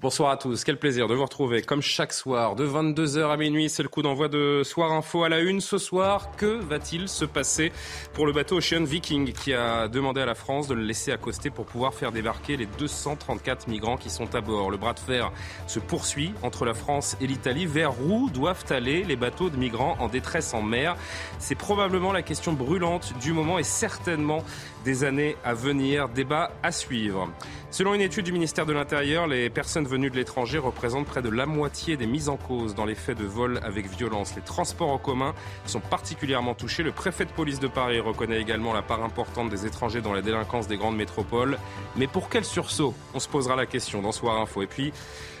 Bonsoir à tous, quel plaisir de vous retrouver comme chaque soir de 22h à minuit. C'est le coup d'envoi de Soir Info à la une. Ce soir, que va-t-il se passer pour le bateau Ocean Viking qui a demandé à la France de le laisser accoster pour pouvoir faire débarquer les 234 migrants qui sont à bord? Le bras de fer se poursuit entre la France et l'Italie. Vers où doivent aller les bateaux de migrants en détresse en mer? C'est probablement la question brûlante du moment et certainement des années à venir. Débat à suivre. Selon une étude du ministère de l'Intérieur, les personnes venues de l'étranger représentent près de la moitié des mises en cause dans les faits de vol avec violence. Les transports en commun sont particulièrement touchés. Le préfet de police de Paris reconnaît également la part importante des étrangers dans la délinquance des grandes métropoles. Mais pour quel sursaut? On se posera la question dans Soir Info. Et puis,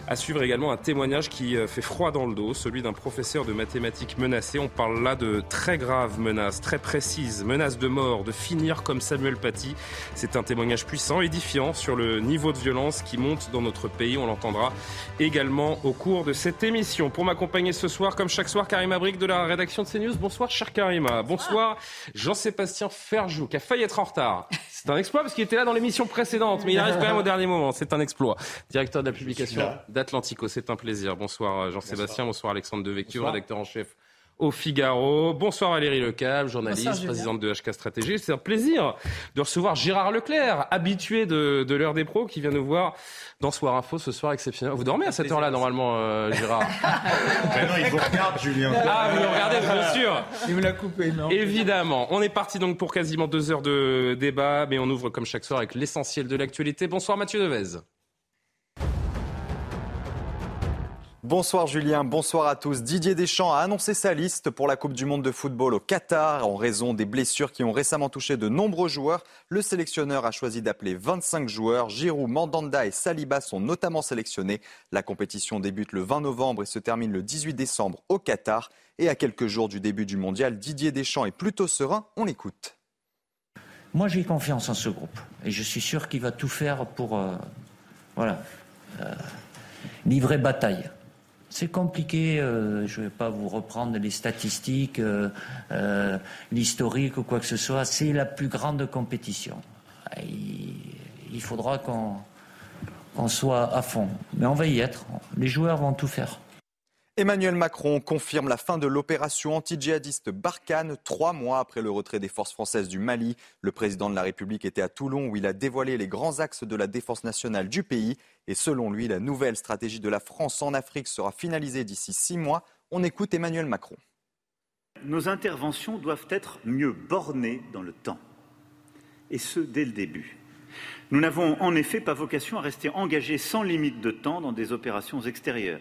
à suivre également un témoignage qui euh, fait froid dans le dos, celui d'un professeur de mathématiques menacé. On parle là de très graves menaces, très précises, menaces de mort, de finir comme Samuel Paty. C'est un témoignage puissant, édifiant sur le niveau de violence qui monte dans notre pays. On l'entendra également au cours de cette émission. Pour m'accompagner ce soir, comme chaque soir, Karima Brick de la rédaction de CNews. Bonsoir, cher Karima. Bonsoir, Jean-Sébastien Ferjou, qui a failli être en retard. C'est un exploit parce qu'il était là dans l'émission précédente, mais il arrive quand même au dernier moment. C'est un exploit. Directeur de la publication d'Atlantico, c'est un plaisir. Bonsoir Jean-Sébastien, bonsoir. Alexandre Devecchio, rédacteur en chef au Figaro. Bonsoir Valérie Lecable, journaliste, Bonsoir, présidente de HK Stratégie. C'est un plaisir de recevoir Gérard Leclerc, habitué de, de l'heure des pros, qui vient nous voir dans Soir Info ce soir exceptionnel. Vous dormez à cette heure-là normalement, euh, Gérard? Non, il vous regarde, Julien. Ah, vous le regardez, bien sûr Il me l'a coupé, non Évidemment. On est parti donc pour quasiment deux heures de débat, mais on ouvre comme chaque soir avec l'essentiel de l'actualité. Bonsoir Mathieu Devez. Bonsoir Julien, bonsoir à tous. Didier Deschamps a annoncé sa liste pour la Coupe du Monde de football au Qatar. En raison des blessures qui ont récemment touché de nombreux joueurs, le sélectionneur a choisi d'appeler 25 joueurs. Giroud, Mandanda et Saliba sont notamment sélectionnés. La compétition débute le 20 novembre et se termine le 18 décembre au Qatar. Et à quelques jours du début du mondial, Didier Deschamps est plutôt serein. On l'écoute. Moi, j'ai confiance en ce groupe et je suis sûr qu'il va tout faire pour euh, euh, livrer bataille. C'est compliqué, euh, je ne vais pas vous reprendre les statistiques, euh, euh, l'historique ou quoi que ce soit. C'est la plus grande compétition. Il, faudra qu'on soit à fond. Mais on va y être. Les joueurs vont tout faire. Emmanuel Macron confirme la fin de l'opération anti-djihadiste Barkhane trois mois après le retrait des forces françaises du Mali. Le président de la République était à Toulon où il a dévoilé les grands axes de la défense nationale du pays. Et selon lui, la nouvelle stratégie de la France en Afrique sera finalisée d'ici six mois. On écoute Emmanuel Macron. Nos interventions doivent être mieux bornées dans le temps, et ce dès le début. Nous n'avons en effet pas vocation à rester engagés sans limite de temps dans des opérations extérieures.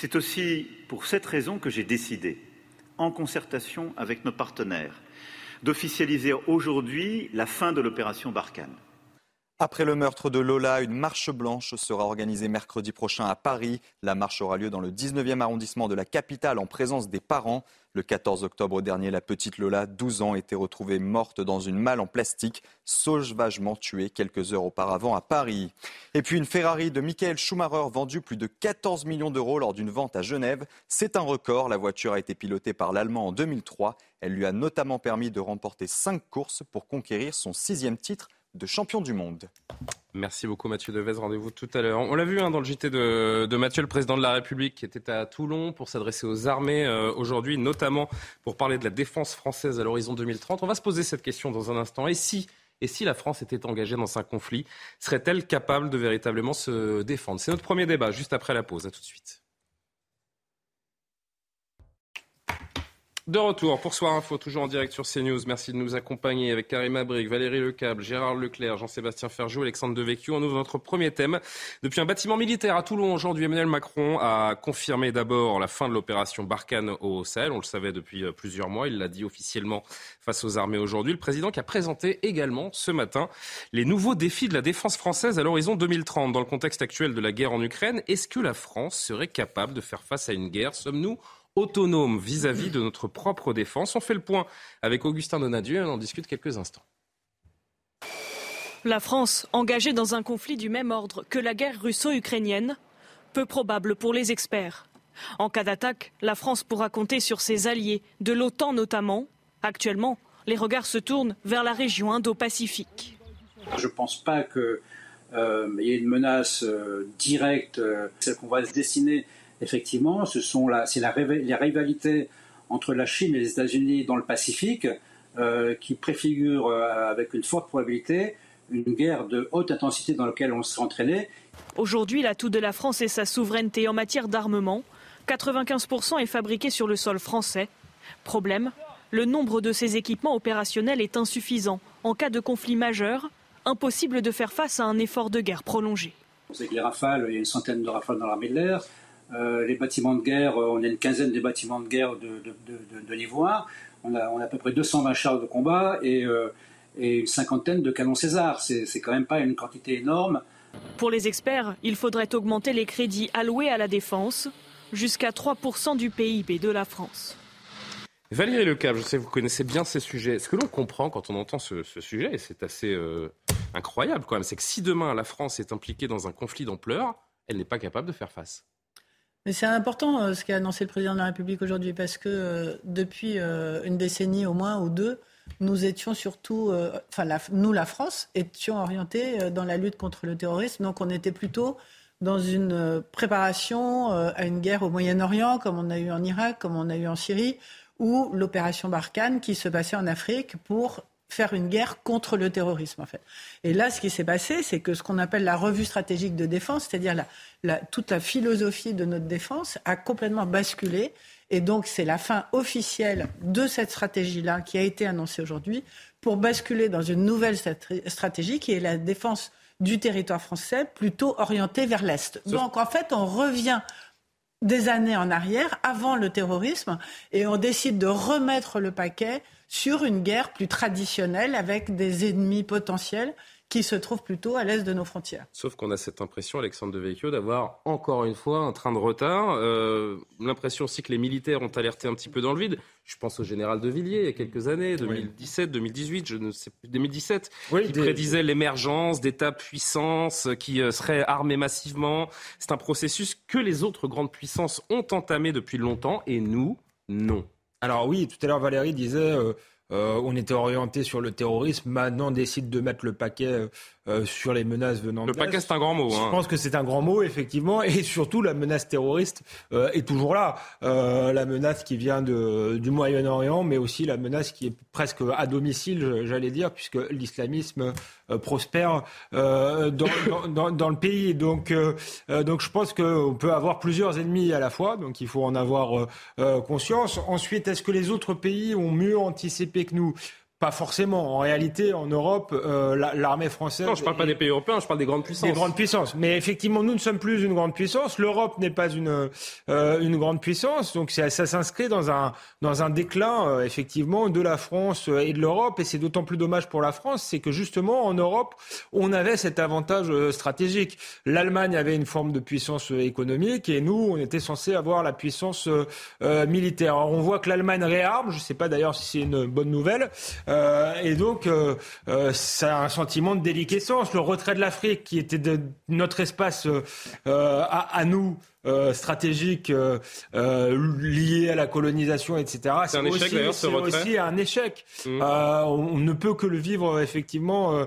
C'est aussi pour cette raison que j'ai décidé, en concertation avec nos partenaires, d'officialiser aujourd'hui la fin de l'opération Barkhane. Après le meurtre de Lola, une marche blanche sera organisée mercredi prochain à Paris. La marche aura lieu dans le 19e arrondissement de la capitale en présence des parents. Le 14 octobre dernier, la petite Lola, 12 ans, était retrouvée morte dans une malle en plastique, sauvagement tuée quelques heures auparavant à Paris. Et puis une Ferrari de Michael Schumacher vendue plus de 14 millions d'euros lors d'une vente à Genève. C'est un record. La voiture a été pilotée par l'Allemand en 2003. Elle lui a notamment permis de remporter cinq courses pour conquérir son sixième titre de champion du monde. Merci beaucoup Mathieu Devez, rendez-vous tout à l'heure. On l'a vu hein, dans le JT de, Mathieu, le président de la République, qui était à Toulon pour s'adresser aux armées euh, aujourd'hui, notamment pour parler de la défense française à l'horizon 2030. On va se poser cette question dans un instant. Et si, et si la France était engagée dans un conflit, serait-elle capable de véritablement se défendre? C'est notre premier débat, juste après la pause. À tout de suite. De retour pour Soir Info, toujours en direct sur CNews. Merci de nous accompagner avec Karim Abric, Valérie Lecable, Gérard Leclerc, Jean-Sébastien Ferjou, Alexandre Devecchio. On ouvre notre premier thème. Depuis un bâtiment militaire à Toulon, aujourd'hui, Emmanuel Macron a confirmé d'abord la fin de l'opération Barkhane au Sahel. On le savait depuis euh, plusieurs mois. Il l'a dit officiellement face aux armées aujourd'hui. Le président qui a présenté également ce matin les nouveaux défis de la défense française à l'horizon 2030. Dans le contexte actuel de la guerre en Ukraine, est-ce que la France serait capable de faire face à une guerre? Sommes-nous autonome vis-à-vis de notre propre défense. On fait le point avec Augustin Donadieu et on en discute quelques instants. La France, engagée dans un conflit du même ordre que la guerre russo-ukrainienne, peu probable pour les experts. En cas d'attaque, la France pourra compter sur ses alliés, de l'OTAN notamment. Actuellement, les regards se tournent vers la région Indo-Pacifique. Je ne pense pas qu'il euh, y ait une menace euh, directe, euh, celle qu'on va se dessiner effectivement, ce sont la, c'est la, les rivalités entre la Chine et les États-Unis dans le Pacifique euh, qui préfigurent euh, avec une forte probabilité une guerre de haute intensité dans laquelle on s'est entraîné. Aujourd'hui, l'atout de la France est sa souveraineté en matière d'armement. 95% est fabriqué sur le sol français. Problème, le nombre de ces équipements opérationnels est insuffisant. En cas de conflit majeur, impossible de faire face à un effort de guerre prolongé. Vous savez que les rafales, il y a une centaine de rafales dans l'armée de l'air. Euh, les bâtiments de guerre, euh, on a une quinzaine de bâtiments de guerre de, de, On a, on a à peu près 220 chars de combat et, euh, et une cinquantaine de canons César. C'est quand même pas une quantité énorme. Pour les experts, il faudrait augmenter les crédits alloués à la défense jusqu'à 3% du PIB de la France. Valérie Lecable, je sais que vous connaissez bien ces sujets. Ce que l'on comprend quand on entend ce, sujet, et c'est assez incroyable quand même, c'est que si demain la France est impliquée dans un conflit d'ampleur, elle n'est pas capable de faire face. Mais c'est important euh, ce qu'a annoncé le président de la République aujourd'hui parce que euh, depuis euh, une décennie au moins ou deux, nous étions surtout, enfin nous la France, étions orientés dans la lutte contre le terrorisme. Donc on était plutôt dans une préparation à une guerre au Moyen-Orient, comme on a eu en Irak, comme on a eu en Syrie, ou l'opération Barkhane qui se passait en Afrique pour faire une guerre contre le terrorisme, en fait. Et là, ce qui s'est passé, c'est que ce qu'on appelle la revue stratégique de défense, c'est-à-dire la, toute la philosophie de notre défense, a complètement basculé. Et donc, c'est la fin officielle de cette stratégie-là qui a été annoncée aujourd'hui pour basculer dans une nouvelle stratégie qui est la défense du territoire français plutôt orientée vers l'Est. Donc, en fait, on revient des années en arrière, avant le terrorisme, et on décide de remettre le paquet sur une guerre plus traditionnelle avec des ennemis potentiels qui se trouvent plutôt à l'est de nos frontières. Sauf qu'on a cette impression, Alexandre Devecchio, d'avoir encore une fois un train de retard. Euh, l'impression aussi que les militaires ont alerté un petit peu dans le vide. Je pense au général de Villiers il y a quelques années, 2017, 2018, je ne sais plus, 2017, qui prédisait l'émergence d'États puissances qui euh, seraient armés massivement. C'est un processus que les autres grandes puissances ont entamé depuis longtemps et nous, non. Alors oui, tout à l'heure Valérie disait euh, euh, on était orienté sur le terrorisme, maintenant on décide de mettre le paquet euh, sur les menaces venant de Le paquet, c'est un grand mot. Je hein. pense que c'est un grand mot, effectivement. Et surtout, la menace terroriste euh, est toujours là. Euh, la menace qui vient de, du Moyen-Orient, mais aussi la menace qui est presque à domicile, j'allais dire, puisque l'islamisme prospère dans, dans, dans, le pays. Donc, donc je pense qu'on peut avoir plusieurs ennemis à la fois. Donc il faut en avoir conscience. Ensuite, est-ce que les autres pays ont mieux anticipé que nous? Pas forcément. En réalité, en Europe, euh, l'armée française. Non, je parle pas des pays européens, je parle des grandes puissances. Des grandes puissances. Mais effectivement, nous ne sommes plus une grande puissance. L'Europe n'est pas une euh, une grande puissance. Donc ça, ça s'inscrit dans un dans un déclin euh, effectivement de la France et de l'Europe. Et c'est d'autant plus dommage pour la France, c'est que justement en Europe, on avait cet avantage stratégique. L'Allemagne avait une forme de puissance économique et nous, on était censé avoir la puissance militaire. Alors, on voit que l'Allemagne réarme. Je ne sais pas d'ailleurs si c'est une bonne nouvelle. Euh, et donc, euh, euh, ça a un sentiment de déliquescence. Le retrait de l'Afrique, qui était de notre espace à, nous, stratégique lié à la colonisation, etc. C'est un échec d'ailleurs ce retrait. C'est aussi un échec. Mmh. on, ne peut que le vivre effectivement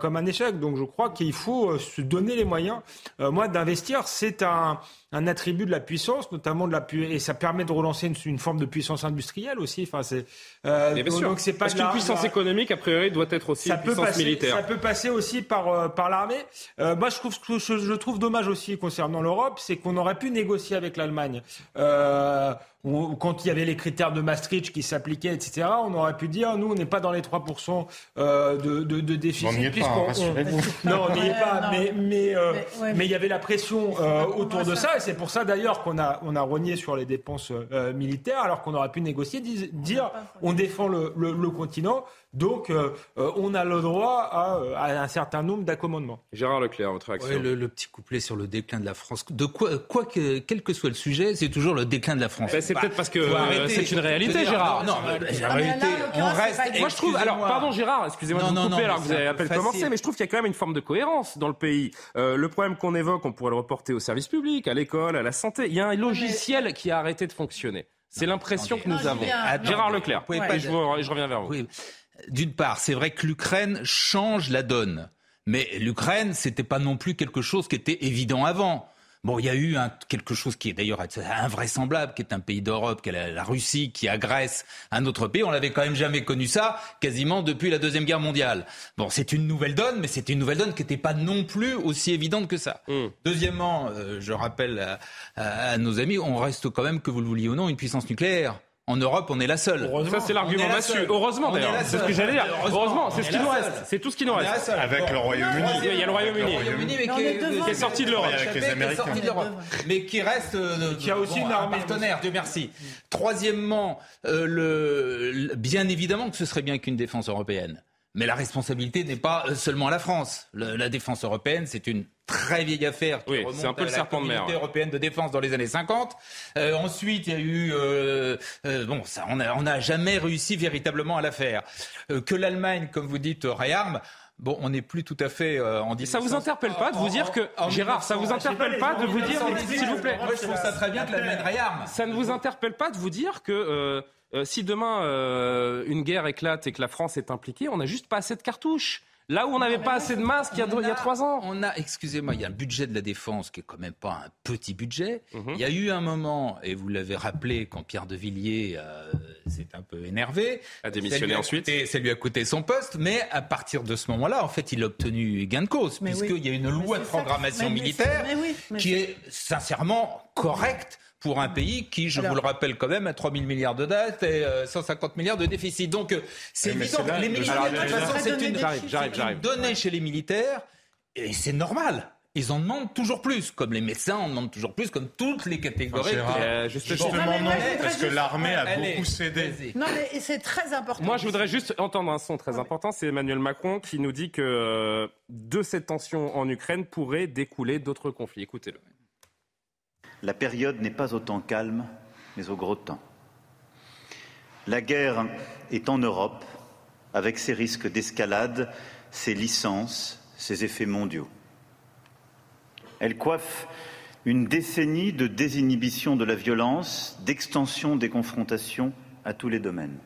comme un échec. Donc je crois qu'il faut se donner les moyens. moi, d'investir, c'est un un attribut de la puissance, notamment de la et ça permet de relancer une, forme de puissance industrielle aussi. Enfin, c'est euh, donc c'est pas parce qu'une puissance économique a priori doit être aussi ça une puissance militaire. Ça peut passer aussi par euh, par l'armée. Euh, moi, je trouve que je, je, trouve dommage aussi concernant l'Europe, c'est qu'on aurait pu négocier avec l'Allemagne. Euh, quand il y avait les critères de Maastricht qui s'appliquaient, etc., on aurait pu dire, nous, on n'est pas dans les 3% euh, de, de, de, déficit. On n'y est pas, on... Non, on n'y est pas, mais, mais, euh, mais, il y avait la pression euh, autour de ça, et c'est pour ça d'ailleurs qu'on a, on a rogné sur les dépenses euh, militaires, alors qu'on aurait pu négocier, dire, on défend le, le, le continent, donc, on a le droit à, un certain nombre d'accommodements. Gérard Leclerc, votre réaction le, petit couplet sur le déclin de la France. De quoi, quoi que, quel que soit le sujet, c'est toujours le déclin de la France. Ben, c'est peut-être parce que c'est une réalité, Gérard. Non, non la réalité, on reste. Moi, je trouve. Alors, pardon, Gérard, excusez-moi de vous couper alors que vous avez à peine commencé, mais je trouve qu'il y a quand même une forme de cohérence dans le pays. le problème qu'on évoque, on pourrait le reporter au service public, à l'école, à la santé. Il y a un logiciel qui a arrêté de fonctionner. C'est l'impression que nous avons. Gérard Leclerc, et je, reviens vers vous d'une part, c'est vrai que l'Ukraine change la donne. Mais l'Ukraine, c'était pas non plus quelque chose qui était évident avant. Bon, il y a eu quelque chose qui est d'ailleurs invraisemblable, qui est un pays d'Europe, qui est la, Russie, qui agresse un autre pays. On n'avait quand même jamais connu ça, quasiment depuis la Deuxième Guerre mondiale. Bon, c'est une nouvelle donne, mais c'était une nouvelle donne qui n'était pas non plus aussi évidente que ça. Hmm. Deuxièmement, euh, je rappelle à nos amis, on reste quand même, que vous le vouliez ou non, une puissance nucléaire. En Europe, on est la seule. Ça, c'est l'argument massu. Heureusement, d'ailleurs. C'est ce que j'allais dire. Heureusement, c'est ce qui nous reste. C'est tout ce qui nous reste. Avec le Royaume-Uni. Il y a le Royaume-Uni. qui, est sorti de l'Europe. Avec les Américains. Mais qui reste. Euh, qui a aussi une armée. partenaire, Dieu merci. Troisièmement, euh, le, bien évidemment que ce serait bien qu'une défense européenne. Mais la responsabilité n'est pas seulement à la France. la défense européenne, c'est une très vieille affaire qui remonte un peu à la communauté européenne de défense dans les années 50. Euh, ensuite, il y a eu euh, euh, bon, ça, on n'a jamais réussi véritablement à la faire. que l'Allemagne, comme vous dites, réarme. Bon, on n'est plus tout à fait en Ça vous interpelle pas de vous dire que Gérard, ça vous interpelle pas de vous dire, s'il vous plaît, moi je trouve ça très bien que l'Allemagne réarme. Ça ne vous interpelle pas de vous dire que si demain une guerre éclate et que la France est impliquée, on n'a juste pas assez de cartouches. Là où on n'avait pas assez de masques il y a, il y a trois ans. On a, excusez-moi, il y a un budget de la défense qui est quand même pas un petit budget. Mhm. Il y a eu un moment, et vous l'avez rappelé, quand Pierre de Villiers euh, s'est un peu énervé. A démissionné ensuite. ça lui a coûté son poste, mais à partir de ce moment-là, en fait, il a obtenu gain de cause, puisqu'il y a une loi de programmation militaire qui est sincèrement correcte pour un pays qui, je vous le rappelle quand même, a 3 000 milliards de dettes et 150 euh, milliards de déficit. Donc, euh, c'est évident. Les militaires, de toute façon, c'est une, donnée chez les militaires et c'est normal. Ils en demandent toujours plus, comme les médecins en demandent toujours plus, comme toutes les catégories. Euh, justement, non, parce que l'armée a beaucoup cédé. Non, mais c'est très important. Moi, je voudrais juste entendre un son très important. C'est Emmanuel Macron qui nous dit que de cette tension en Ukraine pourrait découler d'autres conflits. Écoutez-le la période n'est pas autant calme, mais au gros temps. La guerre est en Europe, avec ses risques d'escalade, ses licences, ses effets mondiaux. Elle coiffe une décennie de désinhibition de la violence, d'extension des confrontations à tous les domaines.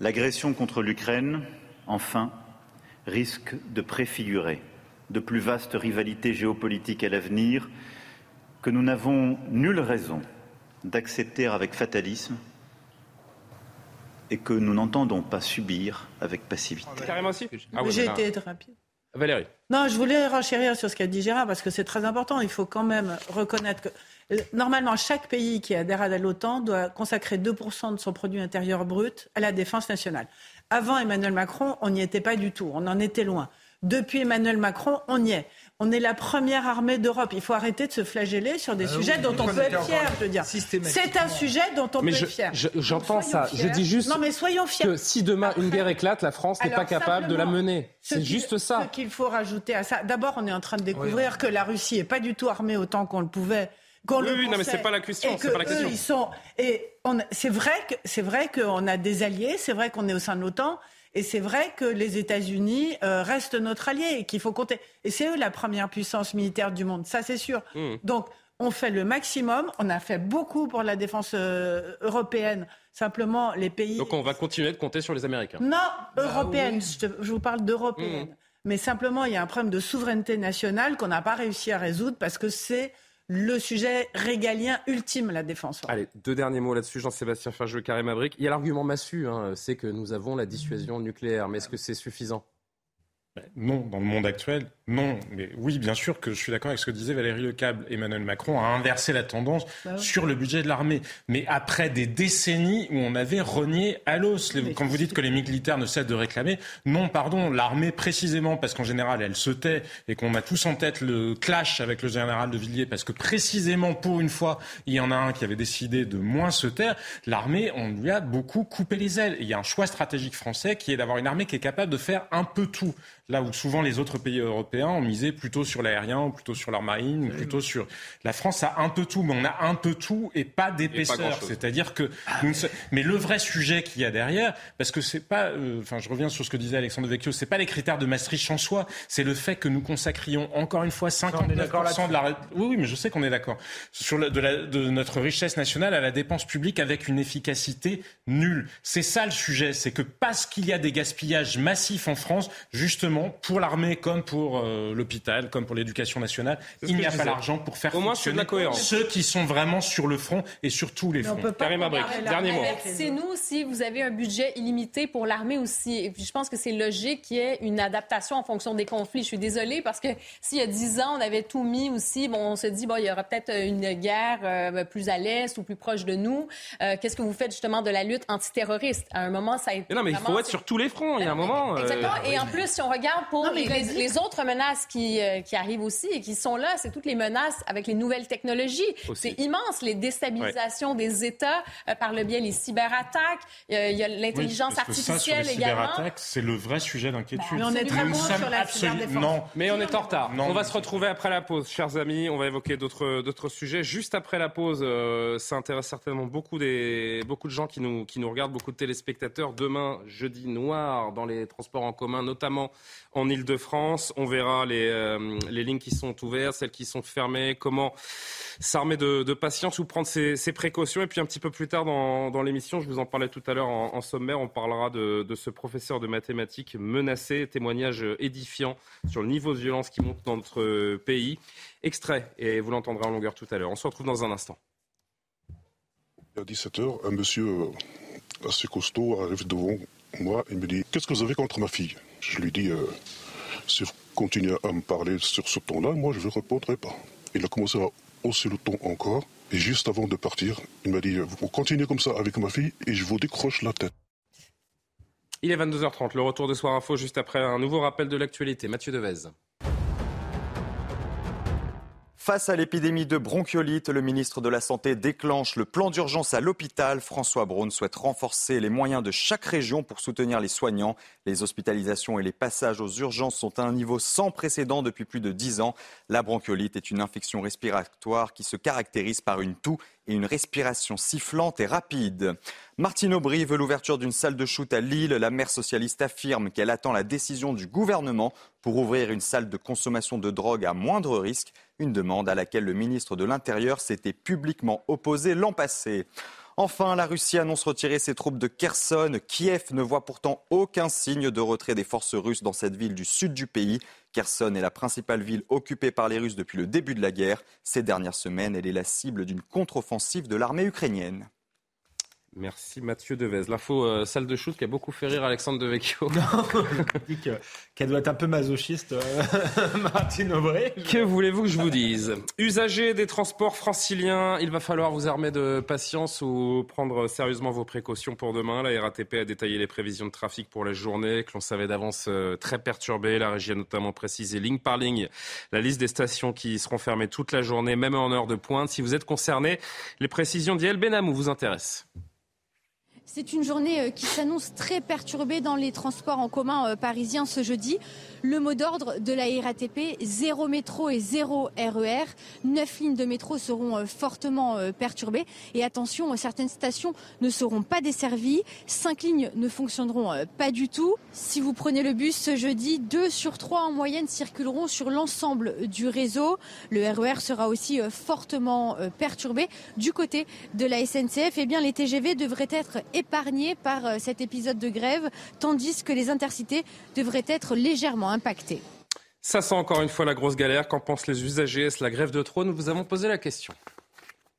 L'agression contre l'Ukraine, enfin, risque de préfigurer de plus vastes rivalités géopolitiques à l'avenir que nous n'avons nulle raison d'accepter avec fatalisme et que nous n'entendons pas subir avec passivité. Carrément aussi ah J'ai été rapide. Valérie. Non, je voulais renchérir sur ce qu'a dit Gérard parce que c'est très important. Il faut quand même reconnaître que euh, normalement chaque pays qui adhère à l'OTAN doit consacrer 2% de son produit intérieur brut à la défense nationale. Avant Emmanuel Macron, on n'y était pas du tout. On en était loin. Depuis Emmanuel Macron, on y est. On est la première armée d'Europe. Il faut arrêter de se flageller sur des ah sujets dont on peut être fier, je veux dire. C'est un sujet dont on peut être fier. J'entends ça. Je dis juste non, mais soyons fiers. que si demain une guerre éclate, la France n'est pas capable de la mener. C'est juste ça. Ce qu'il faut rajouter à ça, d'abord, on est en train de découvrir que la Russie n'est pas du tout armée autant qu'on le pouvait. oui, oui, non, mais c'est pas la question. C'est pas la question. ils sont et c'est vrai que c'est vrai qu'on a des alliés, c'est vrai qu'on est au sein de l'OTAN, et c'est vrai que les États-Unis euh, restent notre allié et qu'il faut compter. Et c'est eux la première puissance militaire du monde, ça c'est sûr. Mmh. Donc on fait le maximum. On a fait beaucoup pour la défense euh, européenne. Simplement, les pays. Donc on va continuer de compter sur les Américains. Non, bah européenne. Je, vous parle d'européenne. Mmh. Mais simplement, il y a un problème de souveraineté nationale qu'on n'a pas réussi à résoudre parce que c'est le sujet régalien ultime, la défense. Allez, deux derniers mots là-dessus, Jean-Sébastien Ferjeux, Karim Abrik. Il y a l'argument massu, hein, c'est que nous avons la dissuasion nucléaire, mais est-ce que c'est suffisant? Non, dans le monde actuel, non. Mais oui, bien sûr que je suis d'accord avec ce que disait Valérie Lecable. Emmanuel Macron a inversé la tendance bah sur le budget de l'armée. Mais après des décennies où on avait renié à l'os, quand vous dites que les militaires ne cessent de réclamer, non, pardon, l'armée précisément, parce qu'en général elle se tait et qu'on a tous en tête le clash avec le général de Villiers, parce que précisément pour une fois, il y en a un qui avait décidé de moins se taire, l'armée, on lui a beaucoup coupé les ailes. il y a un choix stratégique français qui est d'avoir une armée qui est capable de faire un peu tout. Là où souvent les autres pays européens ont misé plutôt sur l'aérien, ou plutôt sur leur marine, ou plutôt sur. La France a un peu tout, mais on a un peu tout et pas d'épaisseur. C'est-à-dire que. Ah mais le vrai sujet qu'il y a derrière, parce que c'est pas. Euh, enfin, je reviens sur ce que disait Alexandre Vecchio, c'est pas les critères de Maastricht en soi, c'est le fait que nous consacrions encore une fois 59% de la. Oui, oui, mais je sais qu'on est d'accord. Sur de, de notre richesse nationale à la dépense publique avec une efficacité nulle. C'est ça le sujet, c'est que parce qu'il y a des gaspillages massifs en France, justement, pour l'armée comme pour euh, l'hôpital, comme pour l'éducation nationale, il n'y a pas l'argent pour faire Au moins, fonctionner la cohérence. ceux qui sont vraiment sur le front et sur tous les fronts. Karim Abric, dernier mot. C'est nous si vous avez un budget illimité pour l'armée aussi. Et puis je pense que c'est logique qu'il y ait une adaptation en fonction des conflits. Je suis désolée parce que s'il y a dix ans, on avait tout mis aussi, bon, on se dit, bon, il y aura peut-être une guerre euh, plus à l'est ou plus proche de nous. Euh, qu'est-ce que vous faites justement de la lutte antiterroriste? À un moment, ça a été... non, mais il faut être sur tous les fronts. Il y a un moment... Exactement. Et en plus, si on regarde regarde pour les, autres menaces qui, euh, qui, arrivent aussi et qui sont là, c'est toutes les menaces avec les nouvelles technologies. C'est immense, les déstabilisations des États euh, par le biais des cyberattaques. Euh, il y a l'intelligence artificielle également. c'est le vrai sujet d'inquiétude. Mais on est très bon sur la cyberdéfense. Non. Mais on est en retard. On va se retrouver après la pause, chers amis. On va évoquer d'autres sujets. Juste après la pause, ça intéresse certainement beaucoup, des, beaucoup de gens qui nous, qui nous regardent, beaucoup de téléspectateurs. Demain, jeudi noir, dans les transports en commun, notamment en Ile-de-France. On verra les, euh, les, lignes qui sont ouvertes, celles qui sont fermées, comment s'armer de, patience ou prendre ses, précautions. Et puis un petit peu plus tard dans, l'émission, je vous en parlais tout à l'heure en, sommaire, on parlera de, ce professeur de mathématiques menacé, témoignage édifiant sur le niveau de violence qui monte dans notre pays. Extrait, et vous l'entendrez en longueur tout à l'heure. On se retrouve dans un instant. À 17h, un monsieur assez costaud arrive devant moi et me dit Qu'est-ce que vous avez contre ma fille? Je lui dis, euh, si vous continuez à me parler sur ce ton-là, moi je ne répondrai pas. Il a commencé à hausser le ton encore. Et juste avant de partir, il m'a dit, vous continuez comme ça avec ma fille et je vous décroche la tête. Il est 22h30, le retour de Soir Info juste après un nouveau rappel de l'actualité. Mathieu Devez. Face à l'épidémie de bronchiolite, le ministre de la Santé déclenche le plan d'urgence à l'hôpital. François Braun souhaite renforcer les moyens de chaque région pour soutenir les soignants. Les hospitalisations et les passages aux urgences sont à un niveau sans précédent depuis plus de dix ans. La bronchiolite est une infection respiratoire qui se caractérise par une toux et une respiration sifflante et rapide. Martine Aubry veut l'ouverture d'une salle de shoot à Lille. La maire socialiste affirme qu'elle attend la décision du gouvernement pour ouvrir une salle de consommation de drogue à moindre risque, une demande à laquelle le ministre de l'Intérieur s'était publiquement opposé l'an passé. Enfin, la Russie annonce retirer ses troupes de Kherson. Kiev ne voit pourtant aucun signe de retrait des forces russes dans cette ville du sud du pays. Kherson est la principale ville occupée par les Russes depuis le début de la guerre. Ces dernières semaines, elle est la cible d'une contre-offensive de l'armée ukrainienne. Merci Mathieu Devez. L'info euh, salle de shoot qui a beaucoup fait rire Alexandre Devecchio. qu'elle doit être un peu masochiste, euh, Martine Aubry. Que voulez-vous que je vous dise? Usagers des transports franciliens, il va falloir vous armer de patience ou prendre sérieusement vos précautions pour demain. La RATP a détaillé les prévisions de trafic pour la journée que l'on savait d'avance euh, très perturbée. La régie a notamment précisé ligne par ligne la liste des stations qui seront fermées toute la journée, même en heure de pointe. Si vous êtes concerné, les précisions d'Yael Benamou vous intéressent. C'est une journée euh, qui s'annonce très perturbée dans les transports en commun euh, parisiens ce jeudi. Le mot d'ordre de la RATP, zéro métro et zéro RER. Neuf lignes de métro seront euh, fortement perturbées. Et attention, certaines stations ne seront pas desservies. Cinq lignes ne fonctionneront pas du tout. Si vous prenez le bus ce jeudi, deux sur trois en moyenne circuleront sur l'ensemble du réseau. Le RER sera aussi fortement perturbé. Du côté de la SNCF, eh les TGV devraient être épargnés par euh, cet épisode de grève, tandis que les intercités devraient être légèrement impactés. Ça sent encore une fois la grosse galère. Qu'en pensent les usagers? Est-ce la grève de trop? Nous vous avons posé la question.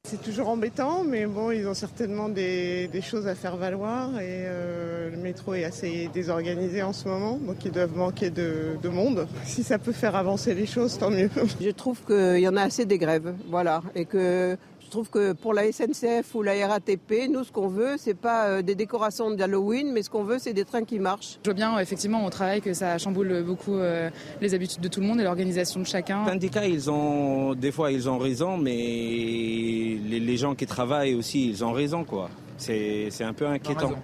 c'est toujours embêtant, mais bon, ils ont certainement des, choses à faire valoir et le métro est assez désorganisé en ce moment, donc ils doivent manquer de, de monde. Si ça peut faire avancer les choses, tant mieux. Je trouve qu'il y en a assez des grèves, voilà, et que trouve que pour la SNCF ou la RATP, nous, ce qu'on veut, c'est pas euh, des décorations d'Halloween, mais ce qu'on veut, c'est des trains qui marchent. Je vois bien, effectivement, au travail, que ça chamboule beaucoup euh, les habitudes de tout le monde et l'organisation de chacun. Les syndicats, ils ont, des fois, ils ont raison, mais les, gens qui travaillent aussi, ils ont raison, quoi. C'est un peu inquiétant.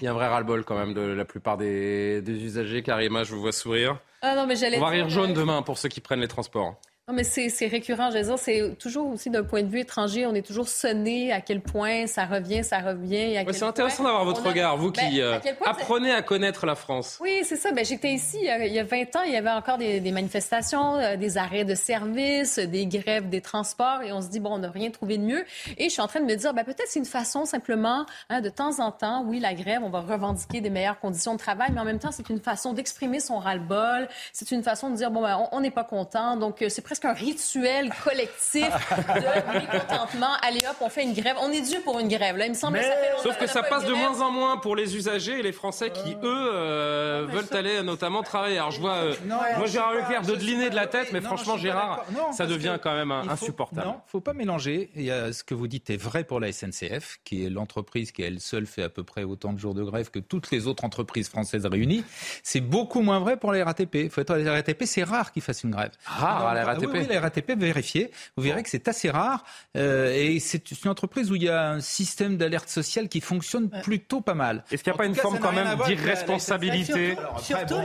Il y a un vrai ras-le-bol quand même de la plupart des, usagers. Karima, je vous vois sourire. Ah non, mais On va rire jaune demain pour ceux qui prennent les transports. Non, mais c'est récurrent. Je veux dire, c'est toujours aussi d'un point de vue étranger, on est toujours sonné à quel point ça revient, ça revient. c'est intéressant d'avoir votre regard, vous qui ben, euh, apprenez à connaître la France. Oui, c'est ça. Ben, J'étais ici il y a 20 ans, il y avait encore des, manifestations, euh, des arrêts de service, des grèves des transports, et on se dit, bon, on n'a rien trouvé de mieux. Et je suis en train de me dire, ben, peut-être c'est une façon simplement, hein, de temps en temps, oui, la grève, on va revendiquer des meilleures conditions de travail, mais en même temps, c'est une façon d'exprimer son ras-le-bol, c'est une façon de dire, bon, ben, on n'est pas content, donc euh, c'est presque un rituel collectif de mécontentement. Allez hop, on fait une grève. On est dû pour une grève. Là, il me semble que ça fait Sauf que ça passe de moins en moins pour les usagers et les Français qui, eux, euh, veulent aller notamment travailler. Alors je vois, euh, moi Gérard Leclerc de dîner de la tête, mais franchement Gérard, ça devient quand même insupportable. Non, faut pas mélanger. Il y a, ce que vous dites est vrai pour la SNCF, qui est l'entreprise qui elle seule fait à peu près autant de jours de grève que toutes les autres entreprises françaises réunies. C'est beaucoup moins vrai pour la RATP. Faut être la RATP, c'est rare qu'ils fassent une grève. Rare à la RATP. RATP, vérifier. Vous verrez que c'est assez rare. Euh, et c'est une entreprise où il y a un système d'alerte sociale qui fonctionne plutôt pas mal. Est-ce qu'il n'y a pas une forme quand même d'irresponsabilité Surtout,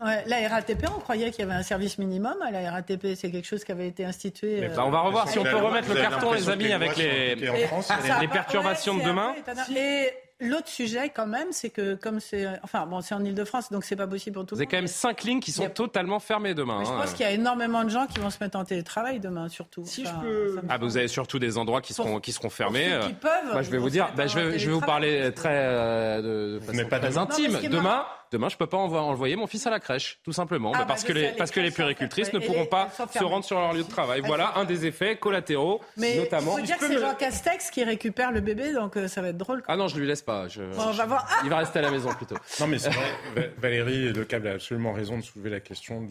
la, RATP, on croyait qu'il y avait un service minimum. À la RATP, c'est quelque chose qui avait été institué. Euh, bah, on va revoir si on peut remettre le carton, les amis, avec les, les, perturbations de demain. Et L'autre sujet, quand même, c'est que comme c'est, enfin bon, c'est en Ile-de-France, donc c'est pas possible pour tout le monde. Vous avez quand même cinq lignes qui sont totalement fermées demain. je pense hein. qu'il y a énormément de gens qui vont se mettre en télétravail demain, surtout. Si je peux... Ah, vous avez surtout des endroits qui seront qui seront fermés. Qui peuvent, Moi, je vais vous dire, bah, je, vais, je vais vous parler très euh, de, façon pas très intime. Demain. Demain, je ne peux pas envoyer mon fils à la crèche, tout simplement, ah, bah, parce, bah, que les, parce que les puricultrices ne pourront pas se rendre sur leur lieu de travail. Voilà un des effets collatéraux, Mais notamment. Il faut dire que c'est Jean Castex qui récupère le bébé, donc euh, ça va être drôle. Ah non, je ne lui laisse pas. Il va rester à la maison plutôt. Non, mais c'est vrai, Valérie Lecable a absolument raison de soulever la question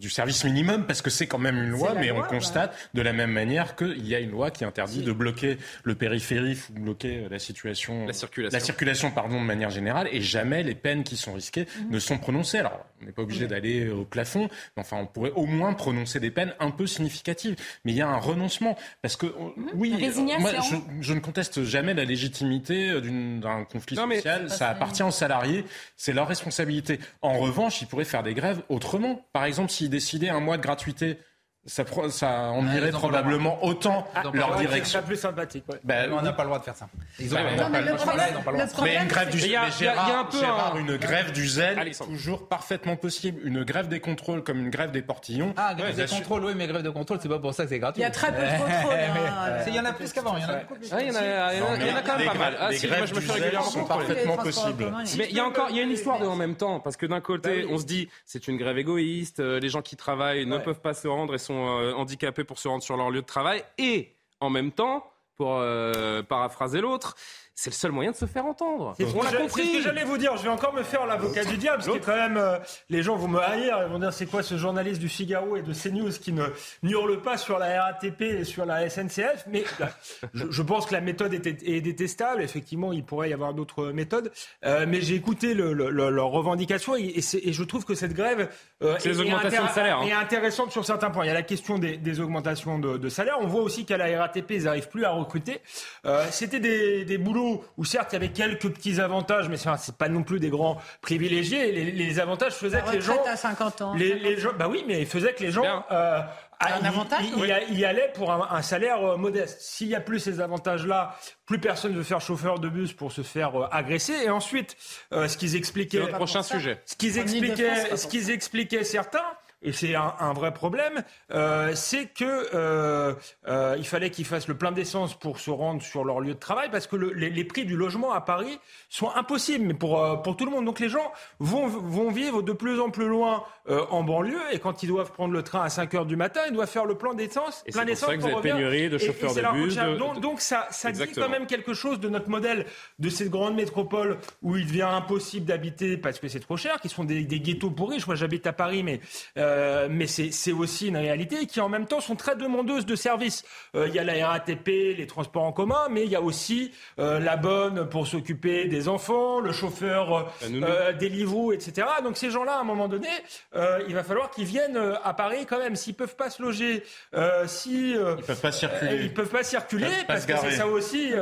du service minimum, parce que c'est quand même une loi, mais on constate de la même manière qu'il y a une loi qui interdit de bloquer le périphérique ou bloquer la situation, la circulation, la circulation pardon, de manière générale, et jamais les peines qui sont risquées mhm. ne sont prononcées. Alors, on n'est pas obligé d'aller au plafond, mais enfin, on pourrait au moins prononcer des peines un peu significatives. Mais il y a un renoncement, parce que, mhm. oui, moi, je, ne conteste jamais la légitimité d'un conflit social. Ça appartient aux salariés, c'est leur responsabilité. En revanche, ils pourraient faire des grèves autrement. Par exemple, s'ils décidaient un mois de gratuité ça, ça en irait probablement autant ah, leur direction. plus sympathique. Ben, on n'a pas le droit de faire ça. Ils ont pas, le droit. Mais une grève du zèle, une grève du zèle, toujours parfaitement possible. Une grève des contrôles comme une grève des portillons. Ah, grève des contrôles, oui, mais grève de contrôle, c'est pas pour ça que c'est gratuit. Il y a très peu de contrôles. Hein. Il y en a plus qu'avant. Il y en a beaucoup plus. Il y en a quand même pas mal. Les grèves du zèle sont parfaitement possibles. Mais il y a encore, il y a une histoire de en même temps, parce que d'un côté, bah on se dit, c'est une grève égoïste, euh, les gens qui travaillent ne peuvent pas se rendre et sont euh, handicapés pour se rendre sur leur lieu de travail et en même temps, pour euh, paraphraser l'autre, c'est le seul moyen de se faire entendre. C'est ce, que j'allais vous dire. Je vais encore me faire l'avocat du diable, parce que quand même, euh, les gens vont me haïr. Ils vont dire c'est quoi ce journaliste du Figaro et de CNews qui ne hurle pas sur la RATP et sur la SNCF. Mais bah, je, pense que la méthode est, détestable. Effectivement, il pourrait y avoir d'autres méthodes. Euh, mais j'ai écouté leurs revendications et, je trouve que cette grève euh, est, hein. est, intéressante sur certains points. Il y a la question des, augmentations de, salaire. On voit aussi qu'à la RATP, ils n'arrivent plus à recruter. C'était des, des boulots où, certes il y avait quelques petits avantages, mais c'est pas non plus des grands privilégiés. Les, avantages faisaient que les gens à 50 ans, les, gens, bah oui, mais ils faisaient que les gens euh, un avantage, il, y allait pour un, salaire euh, modeste. S'il y a plus ces avantages-là, plus personne ne veut faire chauffeur de bus pour se faire euh, agresser. Et ensuite, ce qu'ils expliquaient, prochain sujet. Ce qu'ils expliquaient, ce qu'ils expliquaient certains, et c'est un, vrai problème, euh, c'est que euh, euh, il fallait qu'ils fassent le plein d'essence pour se rendre sur leur lieu de travail, parce que le, les, prix du logement à Paris sont impossibles, pour, pour tout le monde. Donc les gens vont, vont vivre de plus en plus loin euh, en banlieue, et quand ils doivent prendre le train à 5 heures du matin, ils doivent faire le plein d'essence. Et c'est pour ça que vous avez pénurie de chauffeurs de bus. De... Donc, donc, ça, ça dit quand même quelque chose de notre modèle de cette grande métropole où il devient impossible d'habiter parce que c'est trop cher, qui sont des, des ghettos pourris. Moi, j'habite à Paris, mais euh, mais c'est aussi une réalité qui en même temps sont très demandeuses de services. Euh, il y a la RATP, les transports en commun, mais il y a aussi euh, la bonne pour s'occuper des enfants, le chauffeur euh, des livres, etc. Donc ces gens-là, à un moment donné, euh, il va falloir qu'ils viennent euh, à Paris quand même. S'ils peuvent pas se loger, si ils peuvent pas circuler, ils peuvent pas circuler parce que c'est ça aussi.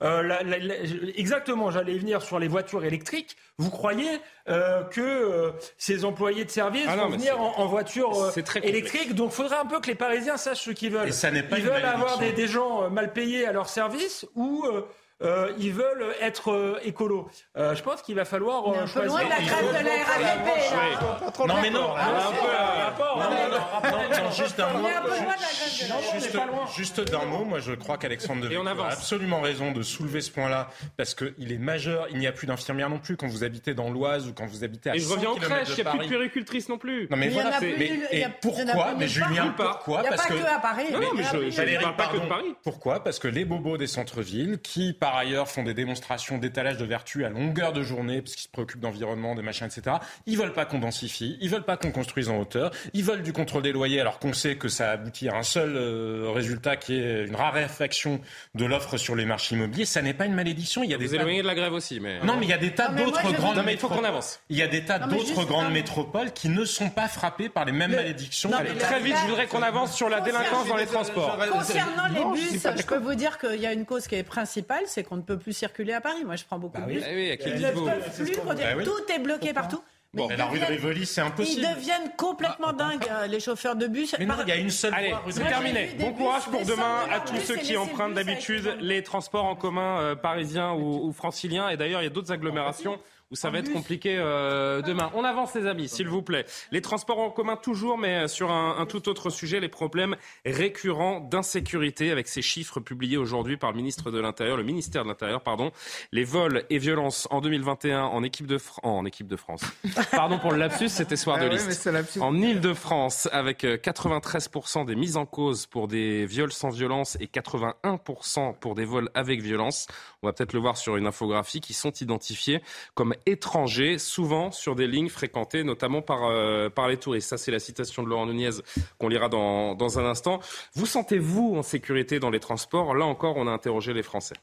La, la, la, exactement, j'allais venir sur les voitures électriques. Vous croyez euh, que euh, ces employés de service ah non, vont venir en, en, voiture euh, électrique? Donc, il faudrait un peu que les Parisiens sachent ce qu'ils veulent. Et ça n'est pas Ils veulent avoir des, des, gens mal payés à leur service ou euh, ils veulent être euh, écolos. Euh, je pense qu'il va falloir euh, choisir. Loin de la grève de la RATP. Non mais non, juste un mot. Juste d'un mot, moi je crois qu'Alexandre Devecq a absolument raison de soulever ce point-là parce qu'il est majeur. Il n'y a plus d'infirmières non plus quand vous habitez dans l'Oise ou quand vous habitez à Et je reviens en crèche, il n'y a plus de puéricultrices non plus. Non mais voilà. Et pourquoi Mais Julien, pourquoi Parce que. Il n'y a pas que à Paris. Non mais je parle pas que de Paris. Pourquoi Parce que les bobos des centres-villes qui, par ailleurs, font des démonstrations d'étalage de vertu à longueur de journée, parce qu'ils se préoccupent d'environnement, des machins, etc. Ils veulent pas qu'on densifie, ils veulent pas qu'on construise en hauteur, ils veulent du contrôle des loyers, alors qu'on sait que ça aboutit à un seul euh, résultat qui est une raréfaction de l'offre sur les marchés immobiliers. Ça n'est pas une malédiction. Il y a Vous des éloignez de la grève aussi, mais non, mais il y a des tas d'autres grandes. Non, mais il faut qu'on avance. Il y a des tas d'autres grandes métropoles qui ne sont pas frappées par les mêmes le... malédictions. Non, mais très vite, je voudrais qu'on avance sur la délinquance dans les transports. Concernant les bus, je peux vous dire qu'il y a une cause qui est principale, c'est qu'on ne peut plus circuler à Paris. Moi, je prends beaucoup bah de bus. Oui, oui, Ils ne peuvent plus, bah tout est bloqué partout. Bon, mais la rue de Rivoli, c'est impossible. Ils deviennent complètement ah, dingues, euh, les chauffeurs de bus. Mais non, il y a une seule Allez, voie. C'est terminé. Bon courage pour demain à tous ceux qui empruntent d'habitude les transports en commun euh, parisiens ou, ou franciliens. Et d'ailleurs, il y a d'autres agglomérations où ça va être compliqué euh, demain. On avance les amis, s'il vous plaît. Les transports en commun toujours, mais sur un, un tout autre sujet, les problèmes récurrents d'insécurité avec ces chiffres publiés aujourd'hui par le ministre de l'Intérieur, le ministère de l'Intérieur, pardon. Les vols et violences en 2021 en équipe de, Fr en équipe de France. Pardon pour le lapsus, c'était soir de liste. Ah oui, en Ile-de-France, avec 93% des mises en cause pour des viols sans violence et 81% pour des vols avec violence. On va peut-être le voir sur une infographie qui sont identifiés comme étrangers, souvent sur des lignes fréquentées notamment par, euh, par les touristes. Ça, c'est la citation de Laurent Nunez qu'on lira dans, dans un instant. Vous sentez-vous en sécurité dans les transports? Là encore, on a interrogé les Français.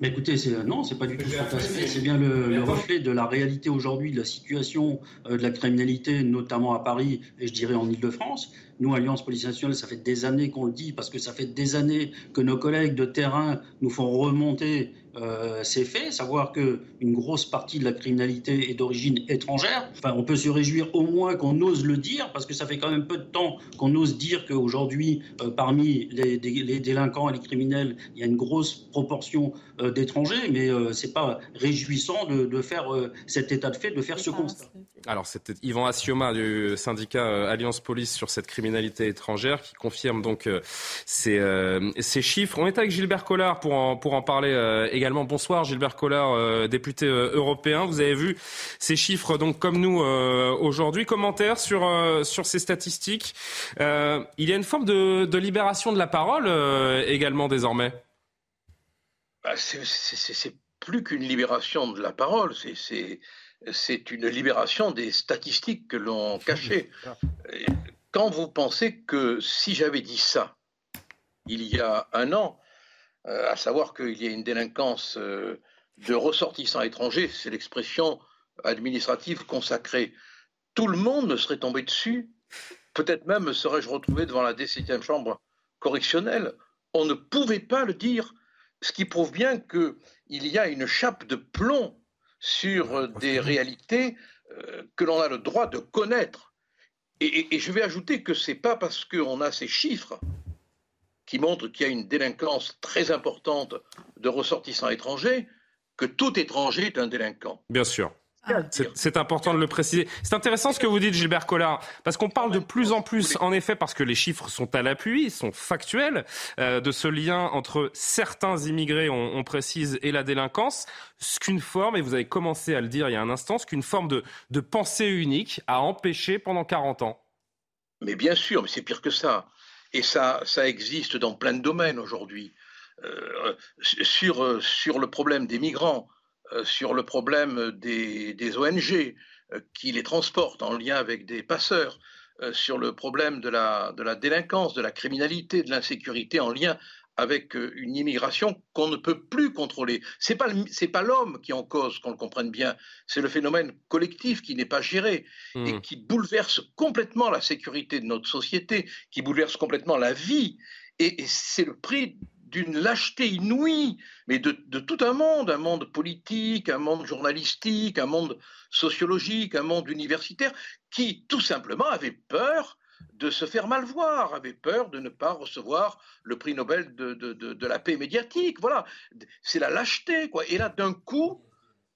Mais écoutez, c'est, non, c'est pas du tout fantasmé. C'est bien le, le, reflet de la réalité aujourd'hui, de la situation euh, de la criminalité, notamment à Paris et je dirais en Ile-de-France. Nous, Alliance Police Nationale, ça fait des années qu'on le dit, parce que ça fait des années que nos collègues de terrain nous font remonter euh, ces faits, savoir qu'une grosse partie de la criminalité est d'origine étrangère. Enfin, on peut se réjouir au moins qu'on ose le dire, parce que ça fait quand même peu de temps qu'on ose dire qu'aujourd'hui, euh, parmi les, les, délinquants et les criminels, il y a une grosse proportion euh, d'étrangers, mais euh, c'est pas réjouissant de, de faire euh, cet état de fait, de faire ce constat. Alors, c'était Yvan Assioma du syndicat Alliance Police sur cette criminalité étrangère qui confirme donc ces, ces, chiffres. On est avec Gilbert Collard pour en, pour en parler également. Bonsoir Gilbert Collard, député européen. Vous avez vu ces chiffres donc comme nous aujourd'hui. Commentaire sur, sur ces statistiques. il y a une forme de, de libération de la parole également désormais. Bah, c'est plus qu'une libération de la parole, c'est une libération des statistiques que l'on cachait. Quand vous pensez que si j'avais dit ça il y a un an, euh, à savoir qu'il y a une délinquance euh, de ressortissants étrangers, c'est l'expression administrative consacrée, tout le monde me serait tombé dessus. Peut-être même me serais-je retrouvé devant la 17e chambre correctionnelle. On ne pouvait pas le dire ce qui prouve bien qu'il y a une chape de plomb sur euh, des réalités euh, que l'on a le droit de connaître. Et, et, et je vais ajouter que ce n'est pas parce qu'on a ces chiffres qui montrent qu'il y a une délinquance très importante de ressortissants étrangers que tout étranger est un délinquant. Bien sûr. C'est important de le préciser. C'est intéressant ce que vous dites, Gilbert Collard, parce qu'on parle de plus en plus, en effet, parce que les chiffres sont à l'appui, ils sont factuels, euh, de ce lien entre certains immigrés, on, on précise, et la délinquance, ce qu'une forme, et vous avez commencé à le dire il y a un instant, ce qu'une forme de, de pensée unique a empêché pendant 40 ans. Mais bien sûr, mais c'est pire que ça. Et ça, ça existe dans plein de domaines aujourd'hui. Euh, sur, euh, le problème des migrants, euh, sur le problème des, ONG qui les transportent en lien avec des passeurs, sur le problème de la délinquance, de la criminalité, de l'insécurité en lien avec une immigration qu'on ne peut plus contrôler. Ce n'est pas, pas l'homme qui en cause, qu'on le comprenne bien, c'est le phénomène collectif qui n'est pas géré et mmh. qui bouleverse complètement la sécurité de notre société, qui bouleverse complètement la vie. Et, et c'est le prix d'une lâcheté inouïe, mais de, tout un monde, un monde politique, un monde journalistique, un monde sociologique, un monde universitaire, qui tout simplement avait peur de se faire mal voir, avait peur de ne pas recevoir le prix Nobel de, la paix médiatique. Voilà, c'est la lâcheté, quoi. Et là, d'un coup,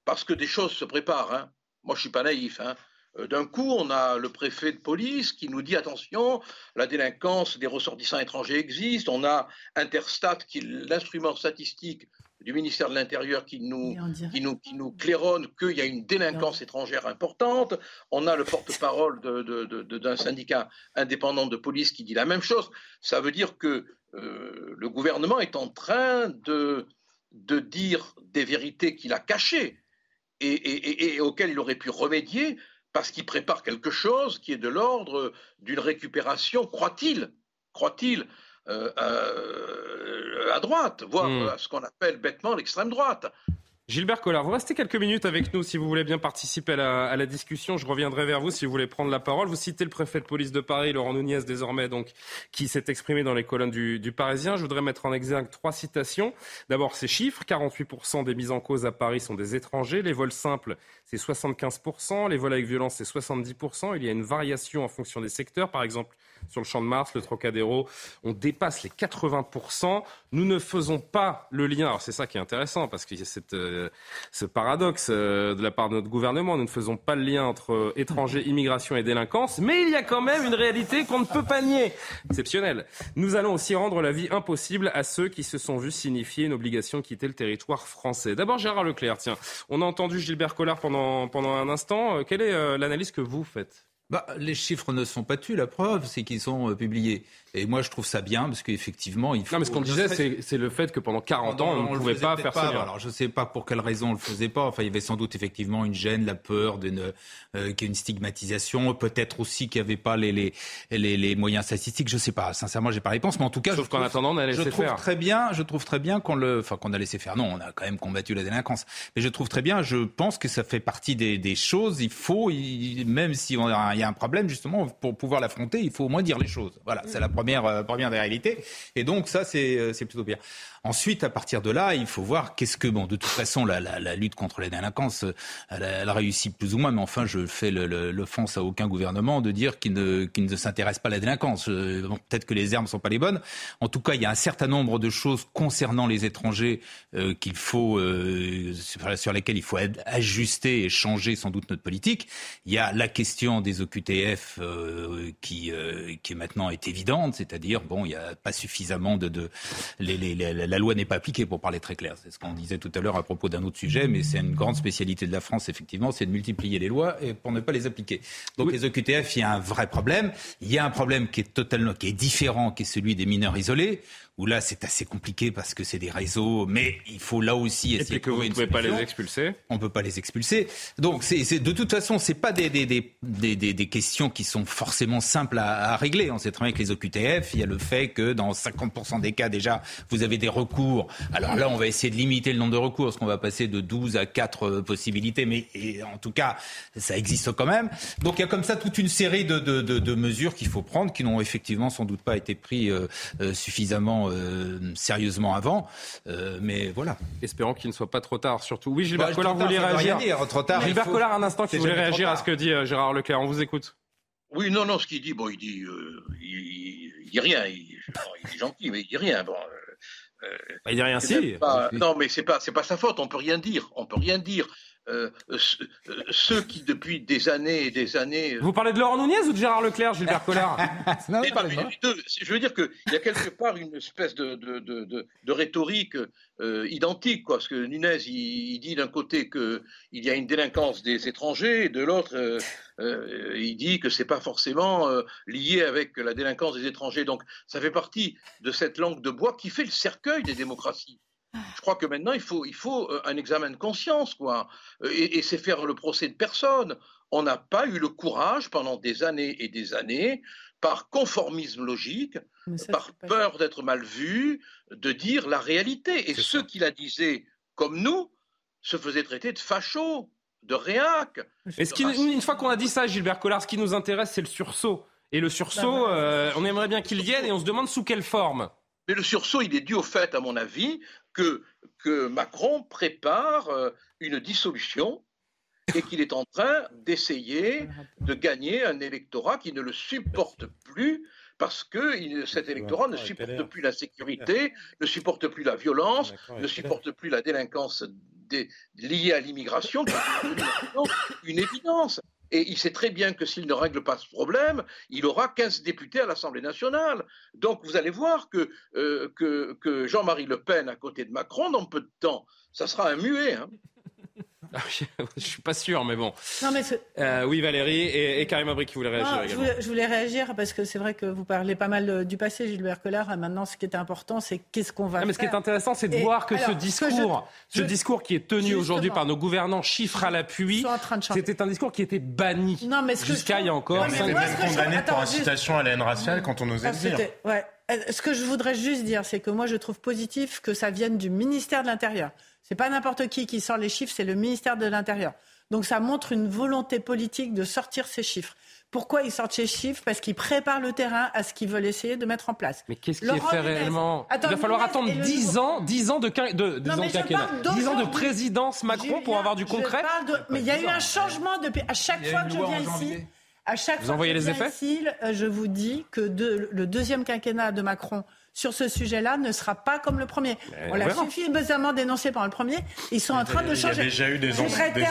parce que des choses se préparent, hein, moi je suis pas naïf, hein, euh, d'un coup, on a le préfet de police qui nous dit attention, la délinquance des ressortissants étrangers existe. On a Interstat, qui est l'instrument statistique du ministère de l'Intérieur qui nous, qui nous, qui nous claironne qu'il y a une délinquance étrangère importante. On a le porte-parole d'un de, de, syndicat indépendant de police qui dit la même chose. Ça veut dire que euh, le gouvernement est en train de, de dire des vérités qu'il a cachées et, et, et auxquelles il aurait pu remédier parce qu'il prépare quelque chose qui est de l'ordre d'une récupération, croit-il, croit-il, à droite, voire hmm. à ce qu'on appelle bêtement l'extrême droite. Gilbert Collard, vous restez quelques minutes avec nous si vous voulez bien participer à la, discussion. Je reviendrai vers vous si vous voulez prendre la parole. Vous citez le préfet de police de Paris, Laurent Nunez, désormais, donc, qui s'est exprimé dans les colonnes du, du, Parisien. Je voudrais mettre en exergue trois citations. D'abord, ces chiffres. 48% des mises en cause à Paris sont des étrangers. Les vols simples, c'est 75%. Les vols avec violence, c'est 70%. Il y a une variation en fonction des secteurs. Par exemple, sur le champ de Mars, le Trocadéro, on dépasse les 80%. Nous ne faisons pas le lien. Alors c'est ça qui est intéressant parce qu'il y a euh, ce paradoxe euh, de la part de notre gouvernement. Nous ne faisons pas le lien entre étrangers, immigration et délinquance, mais il y a quand même une réalité qu'on ne peut pas nier. Exceptionnel. Nous allons aussi rendre la vie impossible à ceux qui se sont vus signifier une obligation de quitter le territoire français. D'abord Gérard Leclerc, tiens, on a entendu Gilbert Collard pendant, pendant un instant. Euh, quelle est l'analyse que vous faites? Bah, les chiffres ne sont pas tus, la preuve, c'est qu'ils sont euh, publiés. Et moi, je trouve ça bien parce qu'effectivement, il faut. Non, mais ce qu'on disait, c'est le fait que pendant 40 ans, on ne pouvait pas faire ça. Alors, je ne sais pas pour quelle raison on le faisait pas. Enfin, il y avait sans doute effectivement une gêne, la peur d'une, euh, une stigmatisation. Peut-être aussi qu'il n'y avait pas les, les, les, les, moyens statistiques. Je ne sais pas. Sincèrement, j'ai pas la réponse. Mais en tout cas, Sauf qu'en attendant, on a laissé je trouve faire. Très bien, je trouve très bien qu'on le, enfin, qu'on a laissé faire. Non, on a quand même combattu la délinquance. Mais je trouve très bien. Je pense que ça fait partie des, des choses. Il faut, même si il y a un problème, justement, pour pouvoir l'affronter, il faut au moins dire les choses. Voilà, c'est la première, euh, première des réalité. Et donc ça, euh, c'est plutôt bien. Ensuite, à partir de là, il faut voir qu'est-ce que bon. De toute façon, la, la, la lutte contre la délinquance, euh, elle, elle, réussit plus ou moins. Mais enfin, je fais l'offense à aucun gouvernement de dire qu'il ne, qu'il ne s'intéresse pas à la délinquance. Euh, peut-être que les armes sont pas les bonnes. En tout cas, il y a un certain nombre de choses concernant les étrangers euh, qu'il faut, euh, sur lesquelles il faut ajuster et changer sans doute notre politique. Il y a la question des OQTF qui, qui maintenant est évidente, c'est-à-dire bon, il n'y a pas suffisamment de, de les, les, les la loi n'est pas appliquée, pour parler très clair. C'est ce qu'on disait tout à l'heure à propos d'un autre sujet, mais c'est une grande spécialité de la France, effectivement, c'est de multiplier les lois et pour ne pas les appliquer. Donc les OQTF, il y a un vrai problème. Il y a un problème qui est totalement, qui est différent, qui est celui des mineurs isolés où là c'est assez compliqué parce que c'est des réseaux, mais il faut là aussi essayer Et que vous ne pouvez pas les expulser. On ne peut pas les expulser. Donc c'est, de toute façon, c'est pas des, des, des, des, des questions qui sont forcément simples à, à, régler. On sait très bien que les OQTF, il y a le fait que dans 50% des cas déjà, vous avez des recours. Alors là, on va essayer de limiter le nombre de recours, parce qu'on va passer de 12 à 4 euh, possibilités, mais en tout cas, ça existe quand même. Donc il y a comme ça toute une série de, de, de, de mesures qu'il faut prendre, qui n'ont effectivement sans doute pas été prises euh, euh, suffisamment euh, sérieusement avant. Euh, mais voilà. Espérons qu'il ne soit pas trop tard, surtout. Oui, Gilbert bah, Collard, vous voulez réagir dire, trop tard, Gilbert Collard, un instant, qui voulait réagir à ce que dit euh, Gérard Leclerc. On vous écoute. Oui, non, non, ce qu'il dit, bon, il dit, il, il, dit rien. Il, est gentil, mais il dit rien. Bon, bah, il dit rien si. non, mais c'est pas, c'est pas sa faute. On peut rien dire. On peut rien dire. Euh, ceux qui, depuis des années et des années. Vous parlez de Laurent Nunez ou de Gérard Leclerc, Gilbert Collard non, Je veux dire qu'il y a quelque part une espèce de, de, de, de rhétorique identique, quoi. Parce que Nunez, il, dit d'un côté qu'il y a une délinquance des étrangers, et de l'autre, il dit que c'est pas forcément lié avec la délinquance des étrangers. Donc, ça fait partie de cette langue de bois qui fait le cercueil des démocraties. Je crois que maintenant, il faut, il faut euh, un examen de conscience, quoi. Euh, et, c'est faire le procès de personne. On n'a pas eu le courage pendant des années et des années, par conformisme logique, par peur d'être mal vu, de dire la réalité. Et ceux qui la disaient, comme nous, se faisaient traiter de fachos, de réac. Et ce qui, une fois qu'on a dit ça, Gilbert Collard, ce qui nous intéresse, c'est le sursaut. Et le sursaut, bah, euh, on aimerait bien qu'il vienne et on se demande sous quelle forme. Mais le sursaut, il est dû au fait, à mon avis, que, que Macron prépare euh, une dissolution et qu'il est en train d'essayer de gagner un électorat qui ne le supporte plus parce que cet électorat ne supporte plus la sécurité, ne supporte plus la violence, ne supporte plus la délinquance liée à l'immigration, qui est une évidence. Et il sait très bien que s'il ne règle pas ce problème, il aura 15 députés à l'Assemblée nationale. Donc vous allez voir que, euh, que Jean-Marie Le Pen à côté de Macron, dans peu de temps, ça sera un muet. Hein. Ah je suis pas sûr, mais bon. Euh, oui, Valérie et, Karim Abri qui voulait réagir également. Je voulais, réagir parce que c'est vrai que vous parlez pas mal euh, du passé, Gilbert Collard. Maintenant, ce qui est important, c'est qu'est-ce qu'on va faire. Mais ce qui est intéressant, c'est de voir que ce discours, ce, discours qui est tenu aujourd'hui par nos gouvernants, chiffres à l'appui, c'était un discours qui était banni jusqu'à il y a encore. On est même condamné pour incitation à la haine raciale quand on osait le dire. Ouais. Euh, ce que je voudrais juste dire, c'est que moi, je trouve positif que ça vienne du ministère de l'Intérieur. C'est pas n'importe qui qui sort les chiffres, c'est le ministère de l'Intérieur. Donc ça montre une volonté politique de sortir ces chiffres. Pourquoi ils sortent ces chiffres? Parce qu'ils préparent le terrain à ce qu'ils veulent essayer de mettre en place. Mais qu'est-ce qui est fait réellement? Il va falloir attendre 10 ans, 10 ans de, de, de, ans 10 ans de présidence Macron pour avoir du concret? Mais il y a eu un changement depuis. À chaque fois que je viens ici, à chaque vous envoyez les effets? ici, euh, je vous dis que le deuxième quinquennat de Macron sur ce sujet-là ne sera pas comme le premier. on l'a suffisamment dénoncé par le premier. Ils sont en train de changer. Il y a déjà eu des,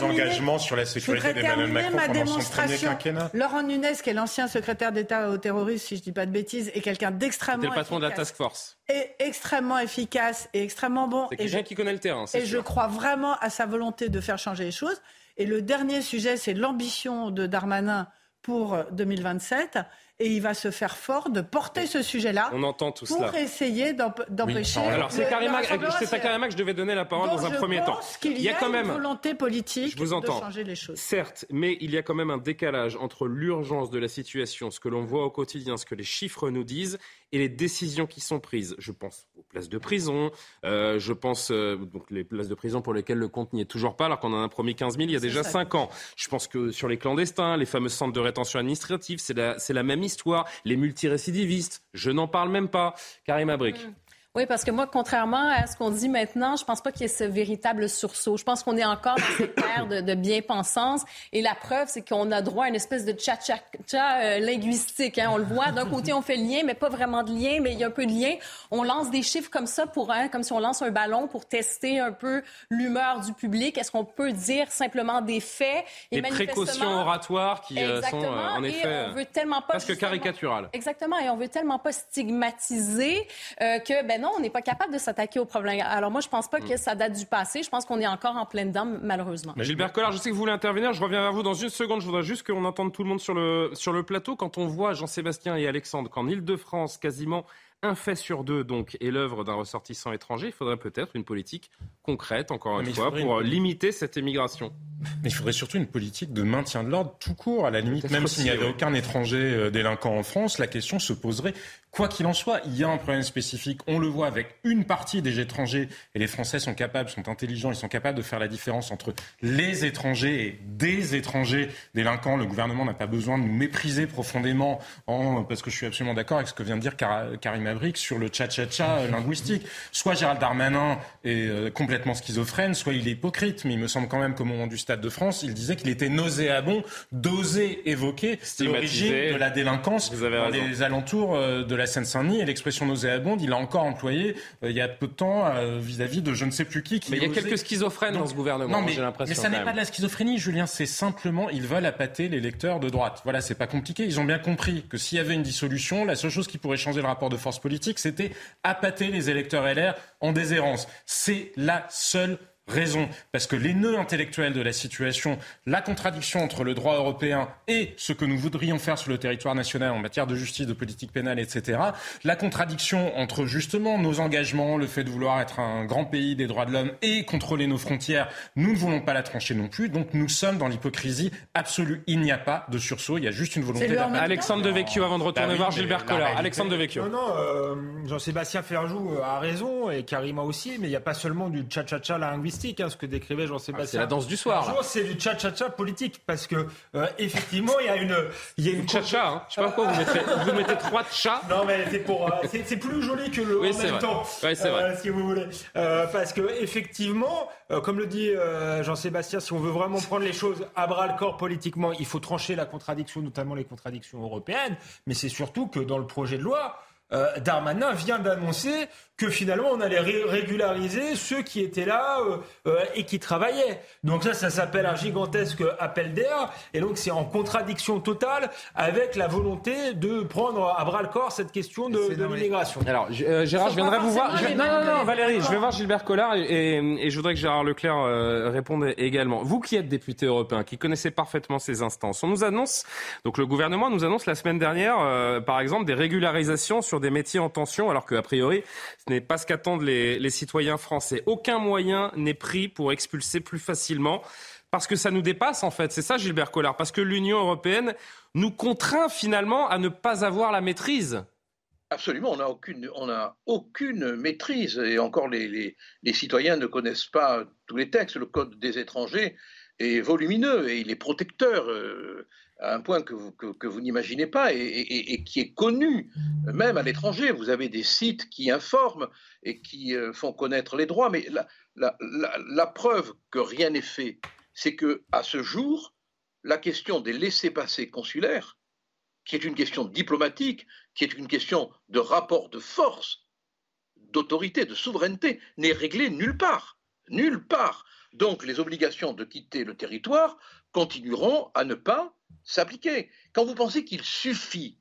engagements sur la sécurité d'Emmanuel Macron ma pendant son premier quinquennat. Laurent Nunez, qui est l'ancien secrétaire d'État au terrorisme, si je ne dis pas de bêtises, est quelqu'un d'extrêmement. le patron de la task force. Et extrêmement efficace et extrêmement bon. C'est quelqu'un qui connaît le terrain. Et je crois vraiment à sa volonté de faire changer les choses. Et le dernier sujet, c'est l'ambition de Darmanin pour 2027 et il va se faire fort de porter ce sujet-là. On entend tout pour essayer d'empêcher. alors c'est Karima, c'est à Karima que je devais donner la parole dans un premier temps. il y a, quand même une volonté politique de changer les choses. Certes, mais il y a quand même un décalage entre l'urgence de la situation, ce que l'on voit au quotidien, ce que les chiffres nous disent, et les décisions qui sont prises. Je pense aux places de prison, euh, je pense euh, donc les places de prison pour lesquelles le compte n'y est toujours pas, alors qu'on en a promis 15 000 il y a déjà 5 ans. Je pense que sur les clandestins, les fameux centres de rétention administrative, c'est la, la même histoire. Les multirécidivistes, je n'en parle même pas. Karim Abrik. Mm. Oui, parce que moi, contrairement à ce qu'on dit maintenant, je pense pas qu'il y ait ce véritable sursaut. Je pense qu'on est encore dans cette ère de, de bien-pensance. Et la preuve, c'est qu'on a droit à une espèce de tcha-tcha-tcha euh, linguistique. Hein. On le voit. D'un côté, on fait le lien, mais pas vraiment de lien, mais il y a un peu de lien. On lance des chiffres comme ça pour, hein, comme si on lance un ballon pour tester un peu l'humeur du public. Est-ce qu'on peut dire simplement des faits et Des précautions oratoires qui euh, sont, euh, en effet, on veut tellement pas parce que caricaturales. Exactement. Et on veut tellement pas stigmatiser que, ben non, on n'est pas capable de s'attaquer au problème. Alors moi, je pense pas que ça date du passé. Je pense qu'on est encore en pleine dame, malheureusement. Gilbert Collard, je sais que vous voulez intervenir. Je reviens vers vous dans une seconde. Je voudrais juste qu'on entende tout le monde sur le, sur le plateau. Quand on voit Jean-Sébastien et Alexandre qu'en Ile-de-France, quasiment un fait sur deux donc est l'œuvre d'un ressortissant étranger, il faudrait peut-être une politique concrète, encore une fois, pour limiter cette émigration. Mais il faudrait surtout une politique de maintien de l'ordre tout court. À la limite, même s'il n'y avait aucun étranger euh, délinquant en France, la question se poserait. Quoi qu'il en soit, il y a un problème spécifique. On le voit avec une partie des étrangers, et les Français sont capables, sont intelligents, ils sont capables de faire la différence entre les étrangers et des étrangers délinquants. Le gouvernement n'a pas besoin de nous mépriser profondément, en, parce que je suis absolument d'accord avec ce que vient de dire Karim sur le tcha-tcha-tcha linguistique. Soit Gérald Darmanin est euh, complètement schizophrène, soit il est hypocrite. Mais il me semble quand même qu'au moment du Stade de France, il disait qu'il était nauséabond d'oser évoquer l'origine de la délinquance dans les alentours euh, de la Seine-Saint-Denis. Et l'expression nauséabonde, il l'a encore employée il y a peu de temps vis-à-vis de je ne sais plus qui. qui mais il y a quelques schizophrènes dans ce gouvernement, j'ai l'impression. Mais ça n'est pas de la schizophrénie, Julien. C'est simplement, ils veulent appâter les lecteurs de droite. Voilà, c'est pas compliqué. Ils ont bien compris que s'il y avait une dissolution, la seule chose qui pourrait changer le rapport de force politique, c'était appâter les électeurs LR en déshérence. C'est la seule raison. Parce que les nœuds intellectuels de la situation, la contradiction entre le droit européen et ce que nous voudrions faire sur le territoire national en matière de justice, de politique pénale, etc., la contradiction entre justement nos engagements, le fait de vouloir être un grand pays des droits de l'homme et contrôler nos frontières, nous ne voulons pas la trancher non plus. Donc nous sommes dans l'hypocrisie absolue. Il n'y a pas de sursaut, il y a juste une volonté Alexandre Devecchio avant de retourner bah voir Gilbert Collard. Alexandre Devecchio. Non, non, euh, Jean-Sébastien Ferjou a raison et Karima aussi, mais il n'y a pas seulement du tcha-tcha-tcha linguistique Hein, ce que décrivait Jean-Sébastien. c'est la danse du soir. C'est du cha-cha-cha politique parce que euh, effectivement il y a une, il y a une cha-cha. Hein. Je sais pas pourquoi vous mettez, vous mettez trois chats. Non mais c'est pour, euh, c'est plus joli que le oui, en même vrai. temps. Oui, c'est vrai. Euh, si vous voulez, parce que effectivement, comme le dit Jean-Sébastien, si on veut vraiment prendre les choses à bras le corps politiquement, il faut trancher la contradiction, notamment les contradictions européennes. Mais c'est surtout que dans le projet de loi. Darmanin vient d'annoncer que finalement on allait régulariser ceux qui étaient là euh, euh, et qui travaillaient. Donc ça, ça s'appelle un gigantesque appel d'air, et donc c'est en contradiction totale avec la volonté de prendre à bras le corps cette question de, l'immigration. Alors euh, Gérard, je viendrai vous voir. Non, non, non, Valérie, je vais voir Gilbert Collard et, et, je voudrais que Gérard Leclerc réponde également. Vous qui êtes député européen, qui connaissez parfaitement ces instances, on nous annonce, donc le gouvernement nous annonce la semaine dernière, par exemple, des régularisations sur des métiers en tension, alors qu'a priori, n'est pas ce qu'attendent les, citoyens français. Aucun moyen n'est pris pour expulser plus facilement parce que ça nous dépasse en fait. C'est ça Gilbert Collard, parce que l'Union européenne nous contraint finalement à ne pas avoir la maîtrise. Absolument, on n'a aucune, aucune maîtrise et encore les, citoyens ne connaissent pas tous les textes. Le code des étrangers est volumineux et il est protecteur. Euh, à un point que vous, n'imaginez pas et, qui est connu même à l'étranger. Vous avez des sites qui informent et qui euh, font connaître les droits, mais la, preuve que rien n'est fait, c'est que à ce jour, la question des laissés-passer consulaires, qui est une question diplomatique, qui est une question de rapport de force, d'autorité, de souveraineté, n'est réglée nulle part. Nulle part. Donc les obligations de quitter le territoire continueront à ne pas s'appliquer. Quand vous pensez qu'il suffit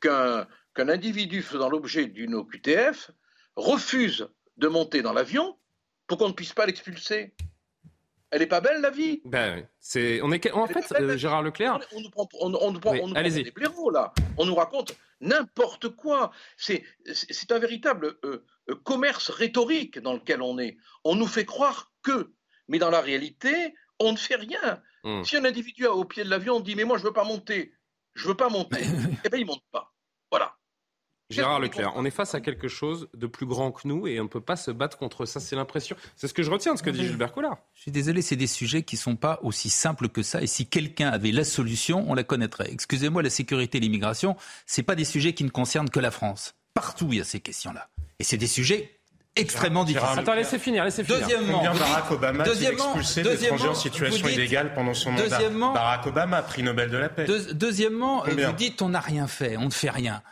qu'un individu faisant l'objet d'une OQTF refuse de monter dans l'avion pour qu'on ne puisse pas l'expulser. Elle n'est pas belle la vie? Ben, c'est, on est, En fait, euh, Gérard Leclerc. On, nous prend, on, on nous prend, on nous des blaireaux là. On nous raconte n'importe quoi. C'est, c'est un véritable euh, euh, commerce rhétorique dans lequel on est. On nous fait croire que, mais dans la réalité, on ne fait rien. Hmm. Si un individu au pied de l'avion dit mais moi je veux pas monter, je veux pas monter, eh bien il monte pas. Voilà. Gérard Leclerc, on est face à quelque chose de plus grand que nous et on ne peut pas se battre contre ça. C'est l'impression. C'est ce que je retiens de ce que dit Gilbert Collard. Je suis désolé, c'est des sujets qui ne sont pas aussi simples que ça. Et si quelqu'un avait la solution, on la connaîtrait. Excusez-moi, la sécurité et l'immigration, ce pas des sujets qui ne concernent que la France. Partout, il y a ces questions-là. Et c'est des sujets extrêmement difficile. Attends, laissez finir, laissez finir. Deuxièmement, Combien Barack Obama deuxièmement, expulsé d'étrangers en situation illégale pendant son mandat Barack Obama, prix Nobel de la paix. deuxièmement, vous dites on n'a rien fait, on ne fait rien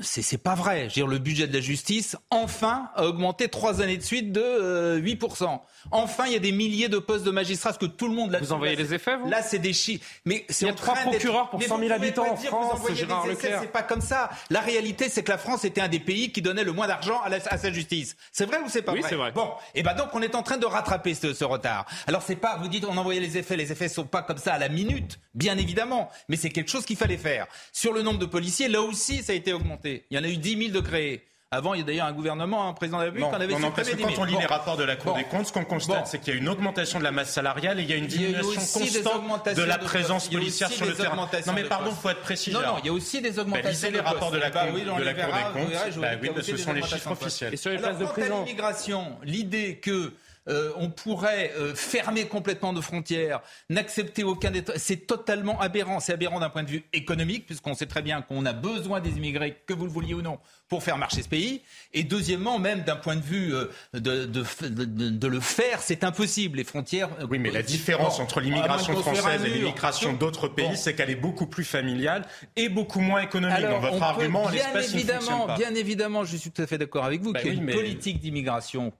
c'est pas vrai. Je veux dire, le budget de la justice, enfin, a augmenté trois années de suite de 8%. Euh, enfin, il y a des milliers de postes de magistrats, que tout le monde... Là, vous envoyez les effets, vous? Là, c'est des chiffres. Mais il y a trois procureurs pour 100 000 habitants en France, Gérard. C'est pas comme ça. La réalité, c'est que la France était un des pays qui donnait le moins d'argent à, sa justice. C'est vrai ou c'est pas oui, vrai c'est vrai. Bon, et eh ben donc, on est en train de rattraper ce, ce retard. Alors, c'est pas... Vous dites, on envoyait les effets. Les effets sont pas comme ça à la minute, bien évidemment. Mais c'est quelque chose qu'il fallait faire. Sur le nombre de policiers, là aussi, ça a été augmenté. Il y en a eu 10 000 de créés. Avant, il y a d'ailleurs un gouvernement, un président de la République, qui en avait non, non, parce que quand on lit les rapports de la Cour des comptes, ce qu'on constate, c'est qu'il y a une augmentation de la masse salariale et il y a une diminution constante de la présence policière sur le terrain. Non, mais pardon, il faut être précis. Non, non, il y a aussi des augmentations. Bah, lisez les rapports de la, bah, oui, de la Cour des comptes. Bah, oui, ce sont les chiffres officiels. Et sur les places de prison. l'immigration, l'idée que euh, on pourrait euh, fermer complètement nos frontières, n'accepter aucun des... C'est totalement aberrant. C'est aberrant d'un point de vue économique, puisqu'on sait très bien qu'on a besoin des immigrés, que vous le vouliez ou non, pour faire marcher ce pays. Et deuxièmement, même d'un point de vue euh, de, de, de, de, le faire, c'est impossible. Les frontières... Oui, mais la différence bon, entre l'immigration française et l'immigration d'autres pays, bon. c'est qu'elle est beaucoup plus familiale et beaucoup moins économique. Alors, Dans votre argument, bien évidemment, bien évidemment, je suis tout à fait d'accord avec vous bah qu'il y a oui, une politique d'immigration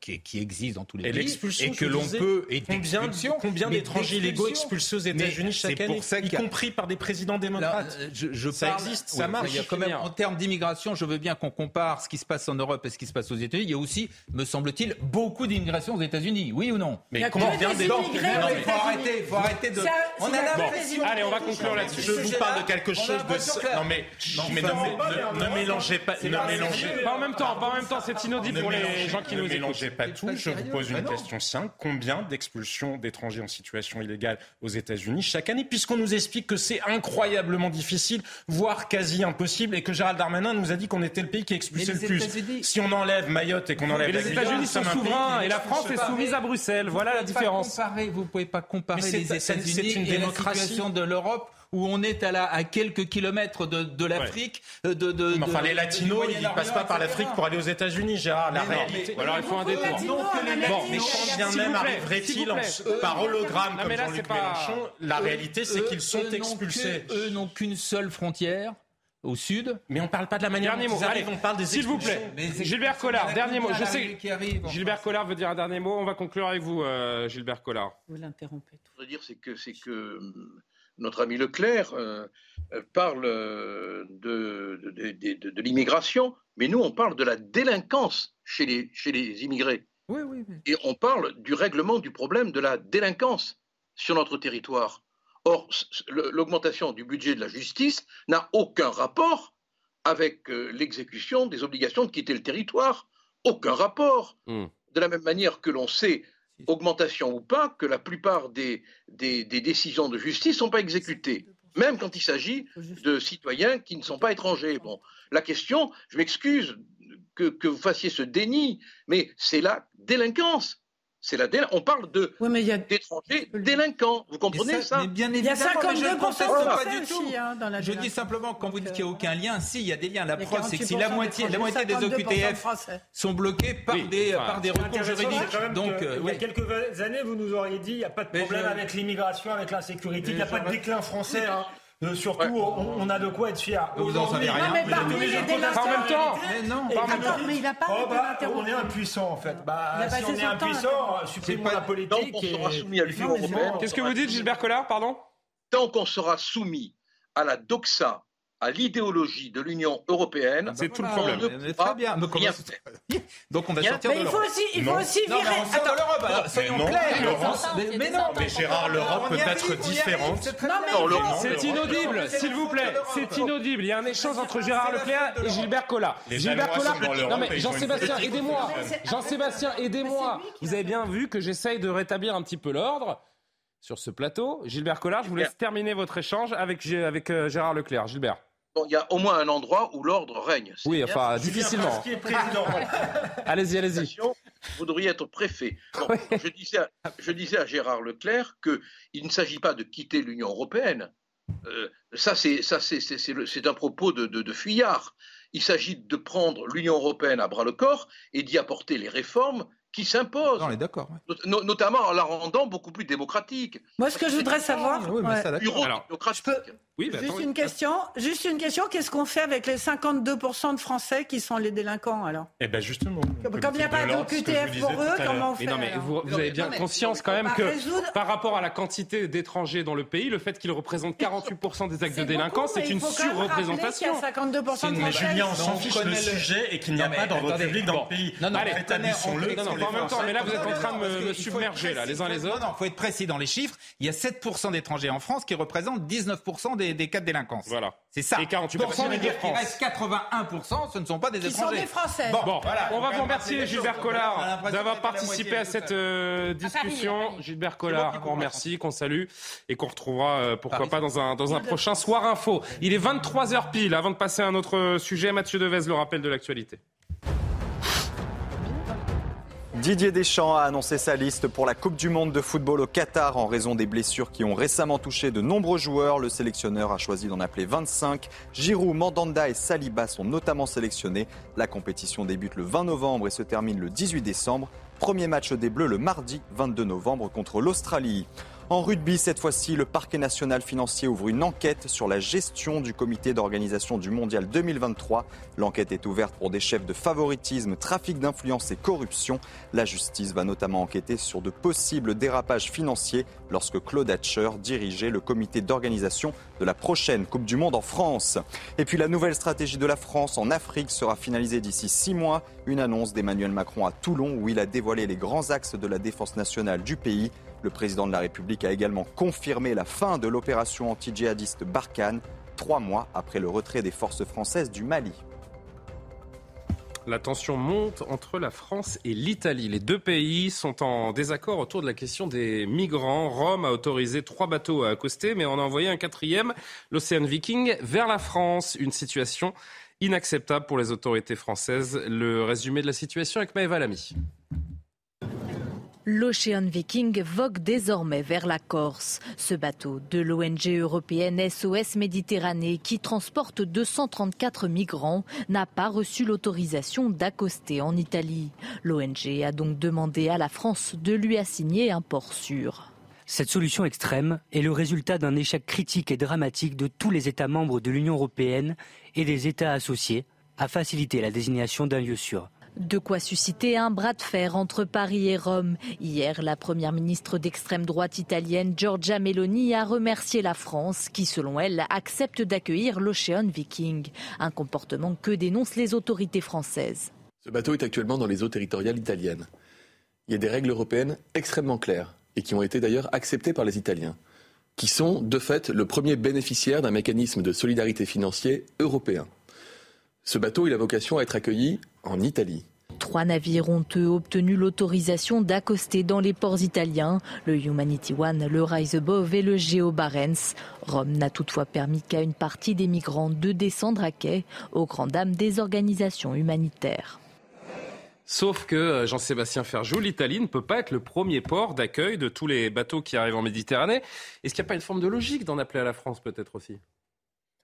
qui, qui, existe dans tous les et pays et que l'on peut et combien, combien d'étrangers illégaux expulsés aux États-Unis chaque année, y compris par des présidents démocrates. Là, je, je ça parle, existe, ça oui, marche. Il y a quand même, en termes d'immigration, je veux bien qu'on compare ce qui se passe en Europe et ce qui se passe aux États-Unis. Il y a aussi, me semble-t-il, beaucoup d'immigration aux États-Unis. Oui ou non Mais comment vient des Il faut arrêter, faut arrêter de. On a l'impression. Allez, on va conclure là-dessus. Je vous parle de quelque chose de. Non mais, mais ne mélangez pas, ne mélangez pas en même temps, pas en même temps, c'est inaudible pour les gens qui nous écoutent. Ne mélangez pas tout. Je vous pose une question simple combien d'expulsions d'étrangers en situation illégale aux États-Unis chaque année, puisqu'on nous explique que c'est incroyablement difficile, voire quasi impossible, et que Gérald Darmanin nous a dit qu'on était le pays qui expulsait le plus. Si on enlève Mayotte et qu'on enlève mais les États-Unis sont souverains et la France est soumise à Bruxelles. Voilà la différence. Vous ne pouvez pas comparer les États-Unis et la situation de l'Europe où on est à, la, à quelques kilomètres de, de l'Afrique. Ouais. De, de, mais enfin, les latinos, ils ne passent pas par l'Afrique pour aller aux États-Unis, Gérard. La mais réalité. Non, alors il faut un détour. Bon, mais quand bien même arriverait-il par hologramme comme Jean-Luc Mélenchon La réalité, c'est qu'ils sont expulsés. Eux n'ont qu'une seule frontière au sud. Mais on ne parle pas de la manière dernier dont mot. ils arrivent, Allez, on parle des S'il vous plaît, Gilbert Collard, dernier mot. Je sais Gilbert Collard veut dire un dernier mot. On va conclure avec vous, euh, Gilbert Collard. Vous l'interrompez. Ce que je veux dire, c'est que, c'est que notre ami Leclerc euh, parle de, de, de, de l'immigration, mais nous, on parle de la délinquance chez les, chez les immigrés. Oui, oui, oui. Et on parle du règlement du problème de la délinquance sur notre territoire. Or, l'augmentation du budget de la justice n'a aucun rapport avec l'exécution des obligations de quitter le territoire. Aucun rapport. Mm. De la même manière que l'on sait augmentation ou pas, que la plupart des, des, des décisions de justice ne sont pas exécutées, même quand il s'agit de citoyens qui ne sont pas étrangers. Bon, la question, je m'excuse que, que, vous fassiez ce déni, mais c'est la délinquance. C'est la délinquance. On parle de oui, a... d'étrangers délinquants. Vous comprenez mais ça, mais bien Il y a 52% pas du tout. Aussi, hein, dans la je dis simplement quand vous dites qu'il n'y a aucun lien, si il y a des liens. La preuve, c'est que si la moitié, la moitié des OQTF sont bloqués par oui, des enfin, par des recours juridiques. Donc, euh, il y a quelques années, vous nous auriez dit il n'y a pas de problème je... avec l'immigration, avec l'insécurité, il n'y a pas de déclin français. Hein. Euh, surtout, ouais. on, on, a de quoi être fier. Vous en savez rien. Non, mais parmi les délinquants. En même temps. Mais non. Attends, mais il a pas oh, bah, On est impuissant, en fait. Bah, si on est impuissant, supprimons la politique. Tant qu'on sera soumis à l'Union européenne. Qu'est-ce que vous dites, Gilbert Collard, pardon? Tant qu'on sera soumis à la doxa à l'idéologie de l'Union européenne. C'est tout le problème. Très bien. Rien Donc on va sortir mais de il faut aussi, il faut aussi non, virer. Mais Attends, l'Europe. Alors, soyons non, clairs. Mais, mais, non. Mais Gérard, l'Europe peut être différente. C'est inaudible, s'il vous plaît. C'est inaudible. Il y a un échange entre Gérard Leclerc et Gilbert Collard. Gilbert Collard. Non mais Jean-Sébastien, aidez-moi. Jean-Sébastien, aidez-moi. Vous avez bien vu que j'essaye de rétablir un petit peu l'ordre sur ce plateau. Gilbert Collard, je vous laisse terminer votre échange avec, avec euh, Gérard Leclerc. Gilbert. Bon, il y a au moins un endroit où l'ordre règne. Oui, enfin, difficilement. allez-y, allez-y. Vous devriez être préfet. Bon, oui. je, disais à, je disais à Gérard Leclerc qu'il ne s'agit pas de quitter l'Union européenne. Euh, ça, c'est un propos de, de, de fuyard. Il s'agit de prendre l'Union européenne à bras le corps et d'y apporter les réformes qui s'impose. On est d'accord. Ouais. Not notamment en la rendant beaucoup plus démocratique. Moi, ce que je voudrais savoir, oui, ça. Je peux... oui, bah, juste attends, une question. Juste une question. Qu'est-ce qu'on fait avec les 52% de Français qui sont les délinquants alors? Eh ben justement. Quand il n'y a pas de QTF pour eux, comment on fait mais Non, mais vous, vous avez bien conscience quand même que résoudre... par rapport à la quantité d'étrangers dans le pays, le fait qu'ils représentent 48% des actes de délinquance, c'est une surreprésentation. Il y a 52% de Mais Julien, on s'en fiche le sujet et qu'il n'y a pas d'ordre public dans le pays. Non, non, en même temps, mais là vous êtes en train de me, me submerger là, les uns les autres. Non, non, faut être précis dans les chiffres. Il y a 7% d'étrangers en France qui représentent 19% des, des cas de délinquance. Voilà. C'est ça. Et 48% des dire qu'il reste 81%, ce ne sont pas des qui étrangers. Sont des Français. Bon, bon voilà, on va vous remercier Gilbert Collard d'avoir participé à cette euh, discussion. Gilbert Collard, qu'on remercie, qu'on salue et qu'on retrouvera euh, pourquoi Paris. pas dans un dans un prochain soir info. Il est 23h pile. Avant de passer à un autre sujet, Mathieu Devez, le rappel de l'actualité. Didier Deschamps a annoncé sa liste pour la Coupe du Monde de football au Qatar en raison des blessures qui ont récemment touché de nombreux joueurs. Le sélectionneur a choisi d'en appeler 25. Giroud, Mandanda et Saliba sont notamment sélectionnés. La compétition débute le 20 novembre et se termine le 18 décembre. Premier match des Bleus le mardi 22 novembre contre l'Australie. En rugby, cette fois-ci, le parquet national financier ouvre une enquête sur la gestion du comité d'organisation du mondial 2023. L'enquête est ouverte pour des chefs de favoritisme, trafic d'influence et corruption. La justice va notamment enquêter sur de possibles dérapages financiers lorsque Claude Hatcher dirigeait le comité d'organisation de la prochaine Coupe du Monde en France. Et puis la nouvelle stratégie de la France en Afrique sera finalisée d'ici six mois. Une annonce d'Emmanuel Macron à Toulon où il a dévoilé les grands axes de la défense nationale du pays. Le président de la République a également confirmé la fin de l'opération anti-djihadiste Barkhane, trois mois après le retrait des forces françaises du Mali. La tension monte entre la France et l'Italie. Les deux pays sont en désaccord autour de la question des migrants. Rome a autorisé trois bateaux à accoster, mais on a envoyé un quatrième, l'Océan Viking, vers la France. Une situation inacceptable pour les autorités françaises. Le résumé de la situation avec Maëva Lamy. L'Ocean Viking vogue désormais vers la Corse. Ce bateau de l'ONG européenne SOS Méditerranée qui transporte 234 migrants n'a pas reçu l'autorisation d'accoster en Italie. L'ONG a donc demandé à la France de lui assigner un port sûr. Cette solution extrême est le résultat d'un échec critique et dramatique de tous les États membres de l'Union européenne et des États associés à faciliter la désignation d'un lieu sûr. De quoi susciter un bras de fer entre Paris et Rome. Hier, la première ministre d'extrême droite italienne, Giorgia Meloni, a remercié la France qui, selon elle, accepte d'accueillir l'Ocean Viking. Un comportement que dénoncent les autorités françaises. Ce bateau est actuellement dans les eaux territoriales italiennes. Il y a des règles européennes extrêmement claires et qui ont été d'ailleurs acceptées par les Italiens, qui sont de fait le premier bénéficiaire d'un mécanisme de solidarité financier européen. Ce bateau, il a vocation à être accueilli en Italie. Trois navires ont eux obtenu l'autorisation d'accoster dans les ports italiens, le Humanity One, le Rise Above et le Geo Barents. Rome n'a toutefois permis qu'à une partie des migrants de descendre à quai, aux grandes dames des organisations humanitaires. Sauf que euh, Jean-Sébastien Ferjou, l'Italie ne peut pas être le premier port d'accueil de tous les bateaux qui arrivent en Méditerranée. Est-ce qu'il n'y a pas une forme de logique d'en appeler à la France peut-être aussi?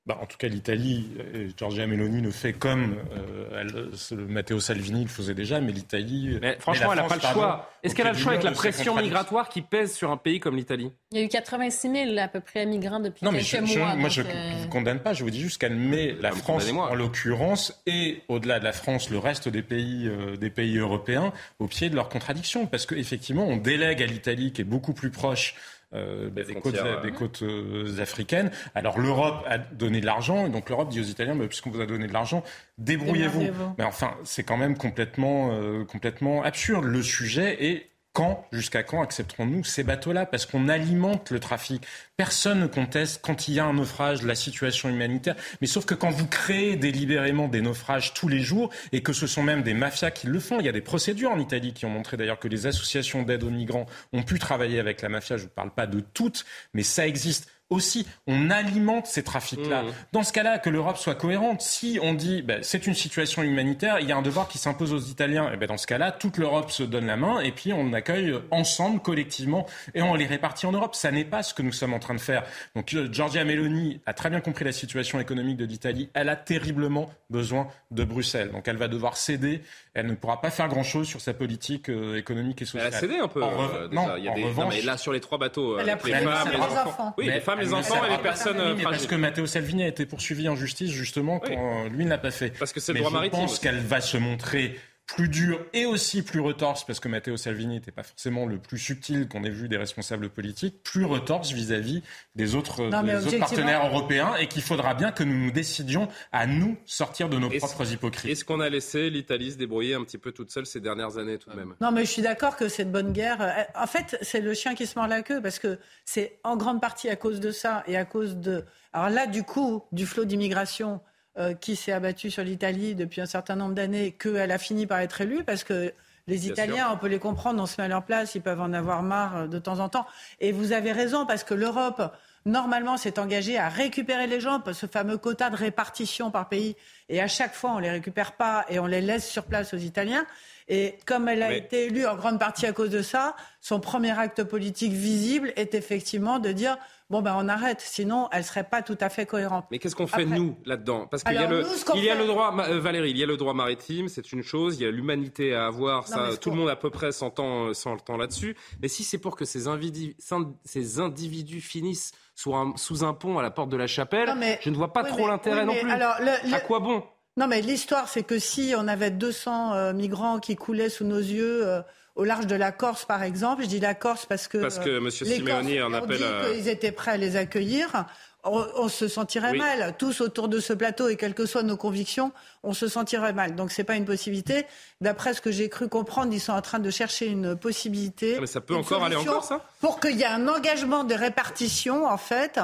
Bah, en tout cas, l'Italie, Giorgia Meloni le fait comme euh, Matteo Salvini le faisait déjà, mais l'Italie. Mais franchement, elle n'a pas le choix. Est-ce qu'elle a le choix avec la pression migratoire qui pèse sur un pays comme l'Italie? Il y a eu 86 000 à peu près migrants depuis quelques je, mois. moi, je ne vous condamne pas. Je vous dis juste qu'elle met la France, en l'occurrence, et au-delà de la France, le reste des pays, euh, des pays européens, au pied de leurs contradictions. Parce qu'effectivement, on délègue à l'Italie, qui est beaucoup plus proche euh, des, côtes, des, côtes, euh, africaines. Alors l'Europe a donné de l'argent, et donc l'Europe dit aux Italiens, bah, puisqu'on vous a donné de l'argent, débrouillez-vous. Mais enfin, c'est quand même complètement, euh, complètement absurde. Le sujet est quand, jusqu'à quand accepterons-nous ces bateaux-là? Parce qu'on alimente le trafic. Personne ne conteste quand il y a un naufrage la situation humanitaire. Mais sauf que quand vous créez délibérément des naufrages tous les jours et que ce sont même des mafias qui le font, il y a des procédures en Italie qui ont montré d'ailleurs que les associations d'aide aux migrants ont pu travailler avec la mafia. Je ne parle pas de toutes, mais ça existe aussi, on alimente ces trafics-là. Mmh. Dans ce cas-là, que l'Europe soit cohérente. Si on dit ben, c'est une situation humanitaire, il y a un devoir qui s'impose aux Italiens, et ben, dans ce cas-là, toute l'Europe se donne la main et puis on accueille ensemble, collectivement, et on les répartit en Europe. Ça n'est pas ce que nous sommes en train de faire. Donc euh, Giorgia Meloni a très bien compris la situation économique de l'Italie. Elle a terriblement besoin de Bruxelles. Donc elle va devoir céder. Elle ne pourra pas faire grand-chose sur sa politique euh, économique et sociale. Elle a cédé un peu. Euh, non, il y a des... non, mais là sur les trois bateaux, elle a pris les femmes, les enfants. Oui, les femmes, les enfants et les personnes oui, Parce que Matteo Salvini a été poursuivi en justice justement quand lui ne l'a pas fait. Parce que c'est le droit maritime. Je pense qu'elle va se montrer plus dur et aussi plus retorse, parce que Matteo Salvini n'était pas forcément le plus subtil qu'on ait vu des responsables politiques, plus retorse vis-à-vis des autres, des autres partenaires européens et qu'il faudra bien que nous nous décidions à nous sortir de nos propres hypocrisies. Est-ce qu'on a laissé l'Italie se débrouiller un petit peu toute seule ces dernières années tout de même? Non, mais je suis d'accord que cette bonne guerre, euh, en fait, c'est le chien qui se mord la queue, parce que c'est en grande partie à cause de ça et à cause de... Alors là, du coup, du flot d'immigration euh, qui s'est abattue sur l'Italie depuis un certain nombre d'années, qu'elle a fini par être élue, parce que les Bien Italiens, sûr. on peut les comprendre, on se met à leur place, ils peuvent en avoir marre euh, de temps en temps. Et vous avez raison, parce que l'Europe, normalement, s'est engagée à récupérer les gens, ce fameux quota de répartition par pays, et à chaque fois, on les récupère pas et on les laisse sur place aux Italiens. Et comme elle a Mais- été élue en grande partie à cause de ça, son premier acte politique visible est effectivement de dire bon ben on arrête, sinon elle serait pas tout à fait cohérente. Mais qu'est-ce qu'on fait Après- nous là-dedans? Parce qu'il y a le, il y a le droit, euh, Valérie, il y a le droit maritime, c'est une chose. Il y a l'humanité à avoir, Non, ça, tout le monde à peu près s'entend, euh, s'entend là-dessus. Mais si c'est pour que ces individus, ces individus finissent sous un, sous un pont à la porte de la chapelle, Non, mais- je ne vois pas oui, trop l'intérêt oui, non plus. alors, le- le- À quoi bon? Non, mais l'histoire, c'est que si on avait 200 euh, migrants qui coulaient sous nos yeux euh, au large de la Corse, par exemple, je dis la Corse parce que, Parce que euh, Monsieur les Simeoni en appelle dit à- qu'ils étaient prêts à les accueillir. On, on se sentirait Oui. mal, tous autour de ce plateau, et quelles que soient nos convictions, on se sentirait mal. Donc c'est pas une possibilité. D'après ce que j'ai cru comprendre, ils sont en train de chercher une possibilité. Ah, mais ça peut encore aller encore, ça? Pour qu'il y ait un engagement de répartition, en fait.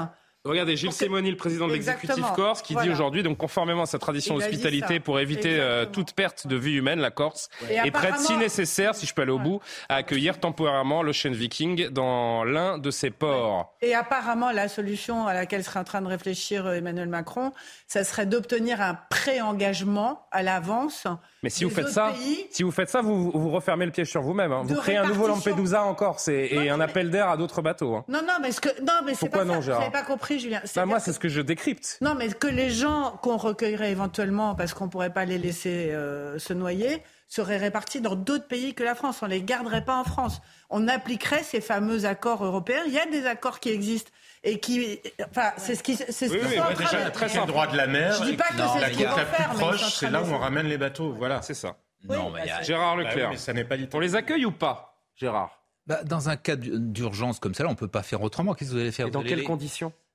Regardez, Gilles Simoni, le président de l'exécutif corse, qui dit aujourd'hui, donc conformément à sa tradition d'hospitalité, pour éviter euh, toute perte de vie humaine, la Corse est prête, si nécessaire, si je peux aller au bout, à accueillir temporairement l'Ocean Viking dans l'un de ses ports. Et apparemment, la solution à laquelle serait en train de réfléchir euh, Emmanuel Macron, ça serait d'obtenir un pré-engagement à l'avance. Mais si vous faites ça, pays. si vous faites ça, vous, vous refermez le piège sur vous-même. hein. Vous créez un nouveau. Lampedusa en Corse et, un appel d'air à d'autres bateaux. hein. Non, non, mais ce que non, mais c'est Pourquoi pas non, ça. Vous n'avez pas compris, Julien. Bah, moi, c'est ce que je décrypte. Non, mais que les gens qu'on recueillerait éventuellement, parce qu'on ne pourrait pas les laisser euh, se noyer, seraient répartis dans d'autres pays que la France. On ne les garderait pas en France. On appliquerait ces fameux accords européens. Il y a des accords qui existent et qui. Enfin, c'est ce qui. C'est ce Oui, oui, ouais, déjà, de- très simple. le droit de la mer. Je dis pas que c'est la ce qu'ils vont la plus faire, mais c'est là où on ramène les bateaux. Voilà. C'est ça. Non, mais y a- Gérard Bah oui, Leclerc. mais ça n'est pas On les accueille ou pas, Gérard? Bah, dans un cas d'urgence comme ça, là, on ne peut pas faire autrement. Qu'est-ce que vous allez faire? Et dans quelles les- conditions? Mais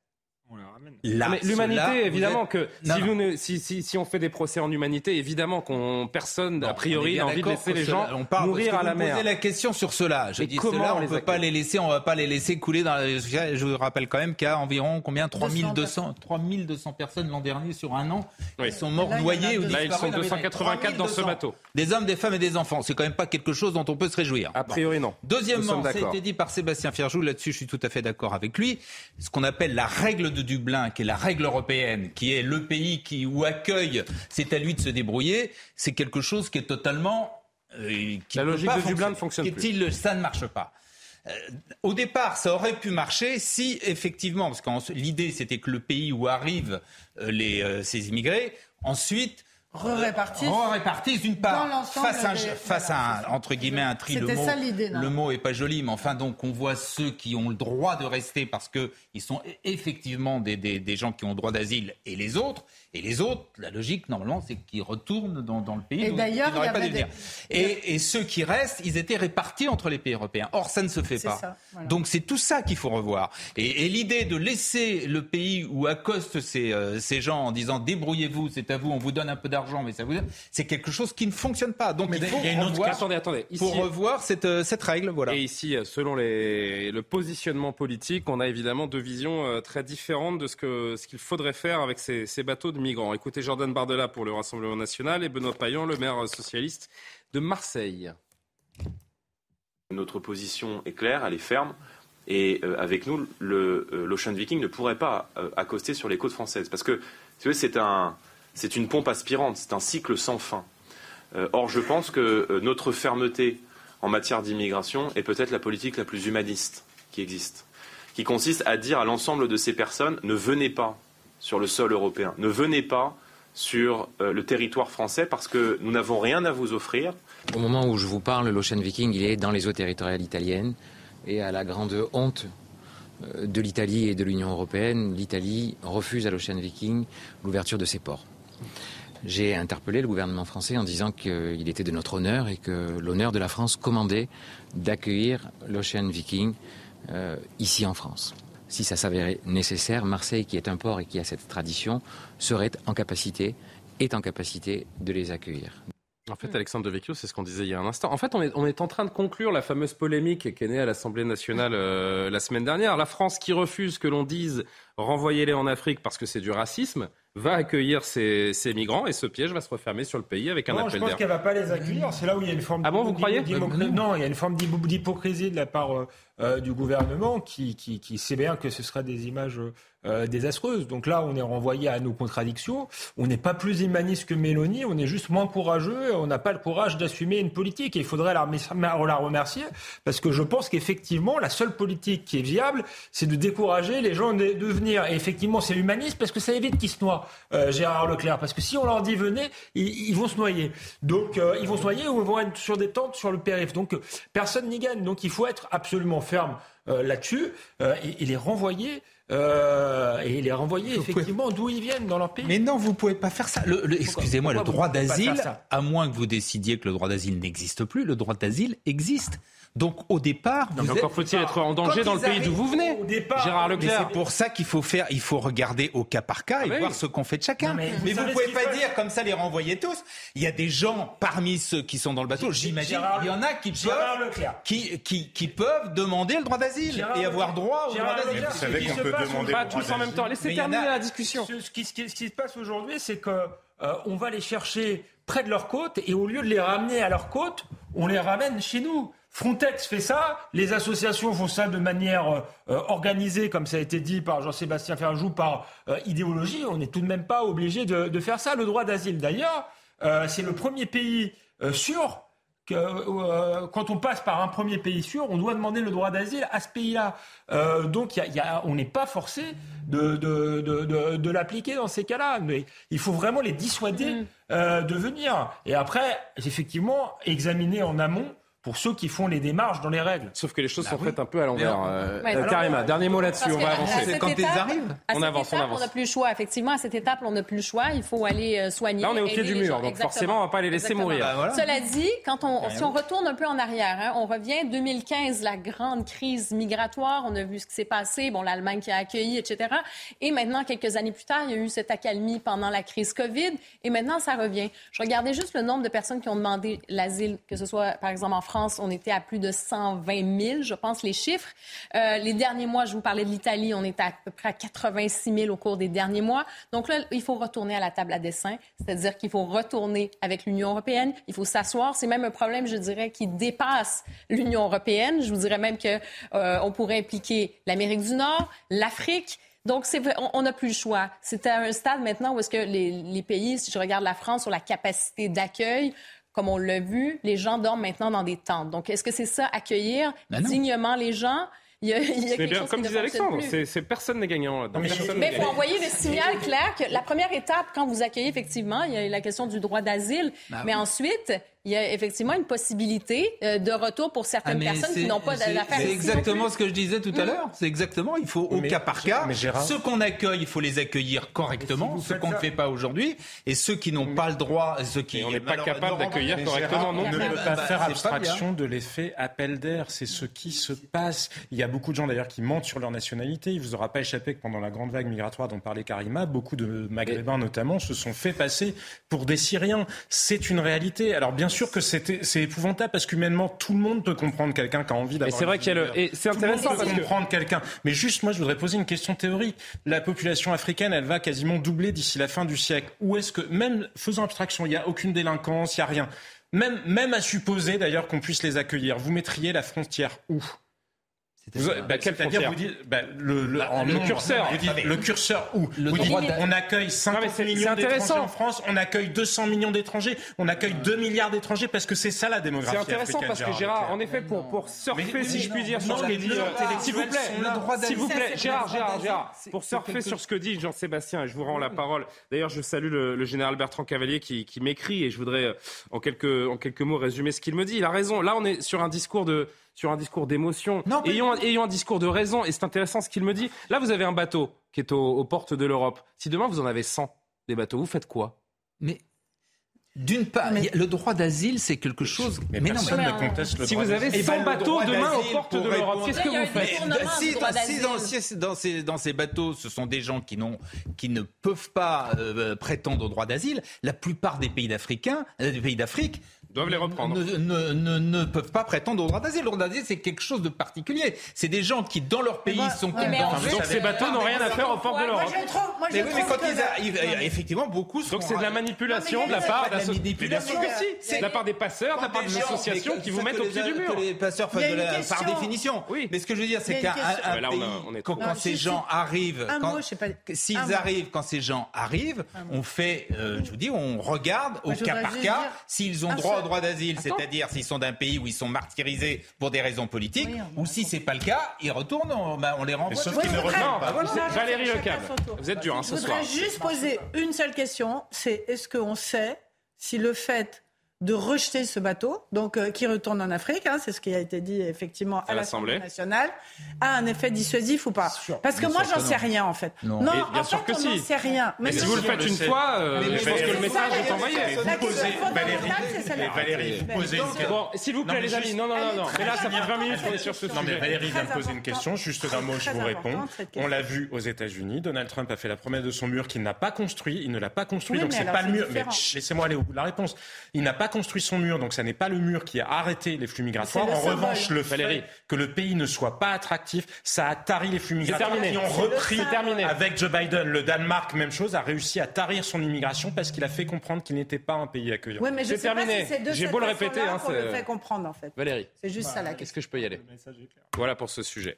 L'humanité, évidemment êtes- que Non, si, non. vous ne- si, si, si on fait des procès en humanité, évidemment qu'on personne Bon, a priori n'a envie de d'accord laisser les cela- gens on parle mourir à la vous mer. posez la question sur cela. Je Mais dis comment cela, on ne peut pas les laisser, on va pas les laisser couler dans. la- Je vous rappelle quand même qu'il y a environ combien 3200 3200 personnes l'an dernier sur un an Oui. qui sont morts Là, noyés ou deux. Là, ils sont disparus dans les- 284 dans ce 3200. bateau. Des hommes, des femmes et des enfants. C'est quand même pas quelque chose dont on peut se réjouir. A priori, non. Deuxièmement, ça a été dit par Sébastien Ferjou, là-dessus je suis tout à fait d'accord avec lui, ce qu'on appelle la règle de Dublin, qui est la règle européenne, qui est le pays qui ou accueille, c'est à lui de se débrouiller, c'est quelque chose qui est totalement... euh, qui La logique de Dublin ne fonctionne Qu'est-il Ça ne marche pas. Euh, au départ, ça aurait pu marcher si effectivement, parce que l'idée c'était que le pays où arrivent euh, les, ces immigrés, ensuite Répartissent d'une dans part face à, des- face à un, entre guillemets un tri. Le C'était mot, ça le mot est pas joli, mais enfin donc on voit ceux qui ont le droit de rester parce que ils sont e- effectivement des, des, des gens qui ont le droit d'asile et les autres. Et les autres, la logique normalement, c'est qu'ils retournent dans, dans le pays. Et d'ailleurs, ils n'auraient il y pas dû venir. Et, et ceux qui restent, ils étaient répartis entre les pays européens. Or, ça ne se fait pas. ça, voilà. Donc c'est tout ça qu'il faut revoir. Et, et l'idée de laisser le pays où accostent ces, euh, ces gens en disant débrouillez-vous, c'est à vous, on vous donne un peu d'argent, mais ça vous c'est quelque chose qui ne fonctionne pas. Donc il faut y a une autre revoir, Attendez, attendez. faut Ici- revoir cette, euh, cette règle. Voilà. Et ici, selon les, le positionnement politique, on a évidemment deux visions euh, très différentes de ce qu'il faudrait faire avec ces, ces bateaux de Écoutez Jordan Bardella pour le Rassemblement national et Benoît Payan, le maire socialiste de Marseille. Notre position est claire, elle est ferme. Et euh, avec nous, euh, l'Ocean Viking ne pourrait pas euh, accoster sur les côtes françaises. Parce que c'est, un, c'est une pompe aspirante, c'est un cycle sans fin. Or, je pense que notre fermeté en matière d'immigration est peut-être la politique la plus humaniste qui existe. Qui consiste à dire à l'ensemble de ces personnes ne venez pas sur le sol européen, ne venez pas sur euh, le territoire français parce que nous n'avons rien à vous offrir. Au moment où je vous parle, l'Ocean Viking, il est dans les eaux territoriales italiennes. Et à la grande honte euh, de l'Italie et de l'Union européenne, l'Italie refuse à l'Ocean Viking l'ouverture de ses ports. J'ai interpellé le gouvernement français en disant qu'il était de notre honneur et que l'honneur de la France commandait d'accueillir l'Ocean Viking euh, ici en France. Si ça s'avérait nécessaire, Marseille, qui est un port et qui a cette tradition, serait en capacité, est en capacité de les accueillir. En fait, Alexandre Devecchio, c'est ce qu'on disait il y a un instant. En fait, on est, on est en train de conclure la fameuse polémique qui est née à l'Assemblée nationale euh, la semaine dernière. La France qui refuse que l'on dise renvoyez-les en Afrique parce que c'est du racisme, va accueillir ces, ces migrants et ce piège va se refermer sur le pays avec un non, je appel pense d'air. qu'elle va pas les accueillir. C'est là où il y a une forme. Ah bon, vous croyez Non, il y a une forme d'hypo- d'hypocrisie de la part euh, du gouvernement qui, qui, qui, sait bien que ce sera des images euh, désastreuses. Donc là, on est renvoyé à nos contradictions. On n'est pas plus humaniste que Mélanie, on est juste moins courageux. On n'a pas le courage d'assumer une politique. Et il faudrait la, remercier parce que je pense qu'effectivement, la seule politique qui est viable, c'est de décourager les gens de, venir. Et effectivement, c'est humaniste parce que ça évite qu'ils se noient, euh, Gérard Leclerc. Parce que si on leur dit venez, ils, ils vont se noyer. Donc ils vont se noyer ou ils vont être sur des tentes sur le périph'. Donc personne n'y gagne. Donc il faut être absolument ferme euh, là-dessus euh, et, et, les renvoyer. Euh, et les renvoyer effectivement d'où ils viennent dans leur pays. Mais non, vous pouvez pas faire ça. Excusez-moi, le droit d'asile, à moins que vous décidiez que le droit d'asile n'existe plus, le droit d'asile existe. Donc au départ, vous encore faut-il être en danger dans le pays d'où vous venez, départ, Gérard Leclerc. C'est pour ça qu'il faut faire, il faut regarder au cas par cas et ah, voir ce qu'on fait de chacun. Non, mais, mais vous, ne pouvez pas dire comme ça les renvoyer tous. Il y a des gens parmi ceux qui sont dans le bateau, j'imagine, il y en a qui peuvent, qui, qui, qui, peuvent demander le droit d'asile et avoir droit au droit d'asile. Vous savez qu'on peut demander pas tous en même temps. Laissez terminer la discussion. Ce qui se passe aujourd'hui, c'est que euh, on va les chercher près de leur côte et au lieu de les ramener à leur côte, on les ramène chez nous. Frontex fait ça, les associations font ça de manière euh, organisée, comme ça a été dit par Jean-Sébastien Ferjou, par euh, idéologie. On n'est tout de même pas obligé de, de, faire ça. Le droit d'asile, d'ailleurs, euh, c'est le premier pays sûr que quand on passe par un premier pays sûr, on doit demander le droit d'asile à ce pays-là. Donc y a, y a, on n'est pas forcé de, de, de, de l'appliquer dans ces cas-là. Mais il faut vraiment les dissuader euh, de venir. Et après, effectivement, examiner en amont pour ceux qui font les démarches dans les règles. Sauf que les choses bah sont oui. faites un peu à l'envers. Euh, ouais. euh, dernier mot là-dessus, on va avancer. Quand ils arrivent, on avance, étape, on avance. On n'a plus le choix, effectivement. À cette étape, on n'a plus le choix. Il faut aller euh, soigner. Là, on est au pied du mur, donc Exactement. forcément, on ne va pas les laisser Exactement. mourir. Bah, voilà. Cela dit, quand on, si on retourne un peu en arrière, hein, on revient 2015, la grande crise migratoire. On a vu ce qui s'est passé. Bon, l'Allemagne qui a accueilli, etc. Et maintenant, quelques années plus tard, il y a eu cette accalmie pendant la crise Covid. Et maintenant, ça revient. Je regardais juste le nombre de personnes qui ont demandé l'asile, que ce soit, par exemple, en France, on était à plus de 120 000, je pense, les chiffres. Euh, les derniers mois, je vous parlais de l'Italie, on est à, peu près à 86 000 au cours des derniers mois. Donc là, il faut retourner à la table à dessin, c'est-à-dire qu'il faut retourner avec l'Union européenne, il faut s'asseour. C'est même un problème, je dirais, qui dépasse l'Union européenne. Je vous dirais même que euh, on pourrait impliquer l'Amérique du Nord, l'Afrique. Donc, on n'a plus le choix. C'est à un stade maintenant où est-ce que les, les, pays, si je regarde la France, sur la capacité d'accueil, comme on l'a vu, les gens dorment maintenant dans des tentes. Donc, est-ce que c'est ça, accueillir ben dignement les gens? Il y a, il y a quelque bien, chose comme qui disait Alexandre, c'est personne n'est gagnant. mais il faut envoyer le signal clair que la première étape, quand vous accueillez, effectivement, il y a la question du droit d'asile, bah, mais oui. ensuite, il y a effectivement une possibilité euh, de retour pour certaines ah, personnes qui n'ont pas d'affaires. C'est exactement ce que je disais tout à mmh. l'heure. C'est exactement, il faut au mais, cas par cas. Ceux qu'on accueille, il faut les accueillir correctement, si ceux qu'on ne fait pas aujourd'hui, et ceux qui n'ont pas le droit, ceux qui. on n'est pas capable d'accueillir correctement. Non, on ne peut pas faire abstraction de l'effet appel d'air. C'est ce qui se passe. Il y a beaucoup de gens d'ailleurs qui mentent sur leur nationalité. Il vous aura pas échappé que pendant la grande vague migratoire dont parlait Karima, beaucoup de Maghrébins notamment se sont fait passer pour des Syriens. C'est une réalité. Alors bien sûr que c'était c'est épouvantable parce qu'humainement, tout le monde peut comprendre quelqu'un qui a envie d'avoir. Et c'est vrai qu'il y a le. Et c'est intéressant tout le monde peut comprendre que... quelqu'un. Mais juste, moi, je voudrais poser une question théorique. La population africaine, elle va quasiment doubler d'ici la fin du siècle. Où est-ce que, même faisant abstraction, il n'y a aucune délinquance, il n'y a rien. Même, même à supposer d'ailleurs qu'on puisse les accueillir, vous mettriez la frontière où? Vous, bah, quelle frontière vous dites, bah, le, le, bah, le nombre, curseur. Vous dites, le curseur où le vous dites, on accueille 50 millions d'étrangers en France, on accueille 200 millions d'étrangers, on accueille 2 milliards d'étrangers parce que c'est ça la démographie. C'est intéressant parce que Gérard, en effet, pour, pour surfer, mais, si je puis dire, sur ce que dit, s'il vous plaît, s'il vous plaît, Gérard, Gérard, Gérard, pour surfer sur ce que dit Jean-Sébastien, et je vous rends la parole. D'ailleurs, je salue le, le général Bertrand Cavalier qui, qui m'écrit et je voudrais en quelques, en quelques mots résumer ce qu'il me dit. Il a raison. Là, on est sur un discours de sur un discours d'émotion. Ayons, ayons un discours de raison. Et c'est intéressant ce qu'il me dit. Là, vous avez un bateau qui est aux, aux portes de l'Europe. Si demain vous en avez 100 des bateaux, vous faites quoi? Mais d'une part, mais... le droit d'asile, c'est quelque chose. Mais, mais personne non, mais... ne conteste le si droit vous avez 100 bateaux demain aux portes de l'Europe, qu'est-ce que vous faites si, dans, si, dans, dans, ces, dans ces bateaux, ce sont des gens qui, qui ne peuvent pas euh, prétendre au droit d'asile, la plupart des pays d'Africains, euh, des pays d'Afrique Doivent les reprendre. Ne, ne, ne, ne peuvent pas prétendre au droit d'asile. Le droit d'asile, c'est quelque chose de particulier. C'est des gens qui, dans leur pays, sont ouais, mais condamnés. Donc ces bateaux n'ont rien à faire au port de l'Europe. Moi, je trouve, moi, je Mais oui, mais quand ils euh, effectivement, beaucoup sont. Donc c'est de la manipulation de la part de la manipulation. De la part des passeurs, de la part des associations qui vous mettent au pied du mur. Que les passeurs par définition. Oui. Mais ce que je veux dire, c'est qu'un pays, quand, ces gens arrivent, s'ils arrivent, quand ces gens arrivent, on fait, euh, je vous dis, on regarde au cas par cas s'ils ont droit droit d'asile, c'est-à-dire s'ils sont d'un pays où ils sont martyrisés pour des raisons politiques, Oui, ou si c'est pas le cas, ils retournent, on, bah, on les renvoie. sauf qu'ils je ne reviennent pas. Je- Valérie Lecable. Vous êtes dur hein, Je ce soir. voudrais juste poser une seule question, c'est est-ce qu'on sait si le fait de rejeter ce bateau, donc euh, qui retourne en Afrique, hein, c'est ce qui a été dit effectivement à, À l'Assemblée. nationale, a un effet dissuasif ou pas? Parce que bien moi, sûr j'en sais non. rien en fait. Non. Bien en sûr fait, que on si. n'en sait rien. Mais si non, vous le faites une fois, euh, Mais- je pense que le message est envoyé. Valérie, vous posez une question. Bon, s'il vous Non, plaît, les amis, non, non, non, non. Mais là, ça fait 20 minutes qu'on est sur ce Non, mais sujet. Valérie vient de poser une question. Juste d'un mot, je vous réponds. On l'a vu aux États-Unis. Donald Trump a fait la promesse de son mur qu'il n'a pas construit. Il ne l'a pas construit, donc c'est pas le mur. Mais laissez-moi aller au bout de la réponse. Il n'a pas construit son mur, donc ça n'est pas le mur qui a arrêté les flux migratoires. En revanche, le fait Valérie. que le pays ne soit pas attractif, ça a tari les flux migratoires terminé. qui ont repris terminé. avec Joe Biden. Le Danemark, même chose, a réussi à tarir son immigration parce qu'il a fait comprendre qu'il n'était pas un pays accueillant. Oui, mais je C'est sais pas terminé. si c'est de J'ai beau le répéter, hein, le c'est- fait comprendre en fait. Valérie, C'est juste ça la est-ce question. que je peux y aller Voilà pour ce sujet.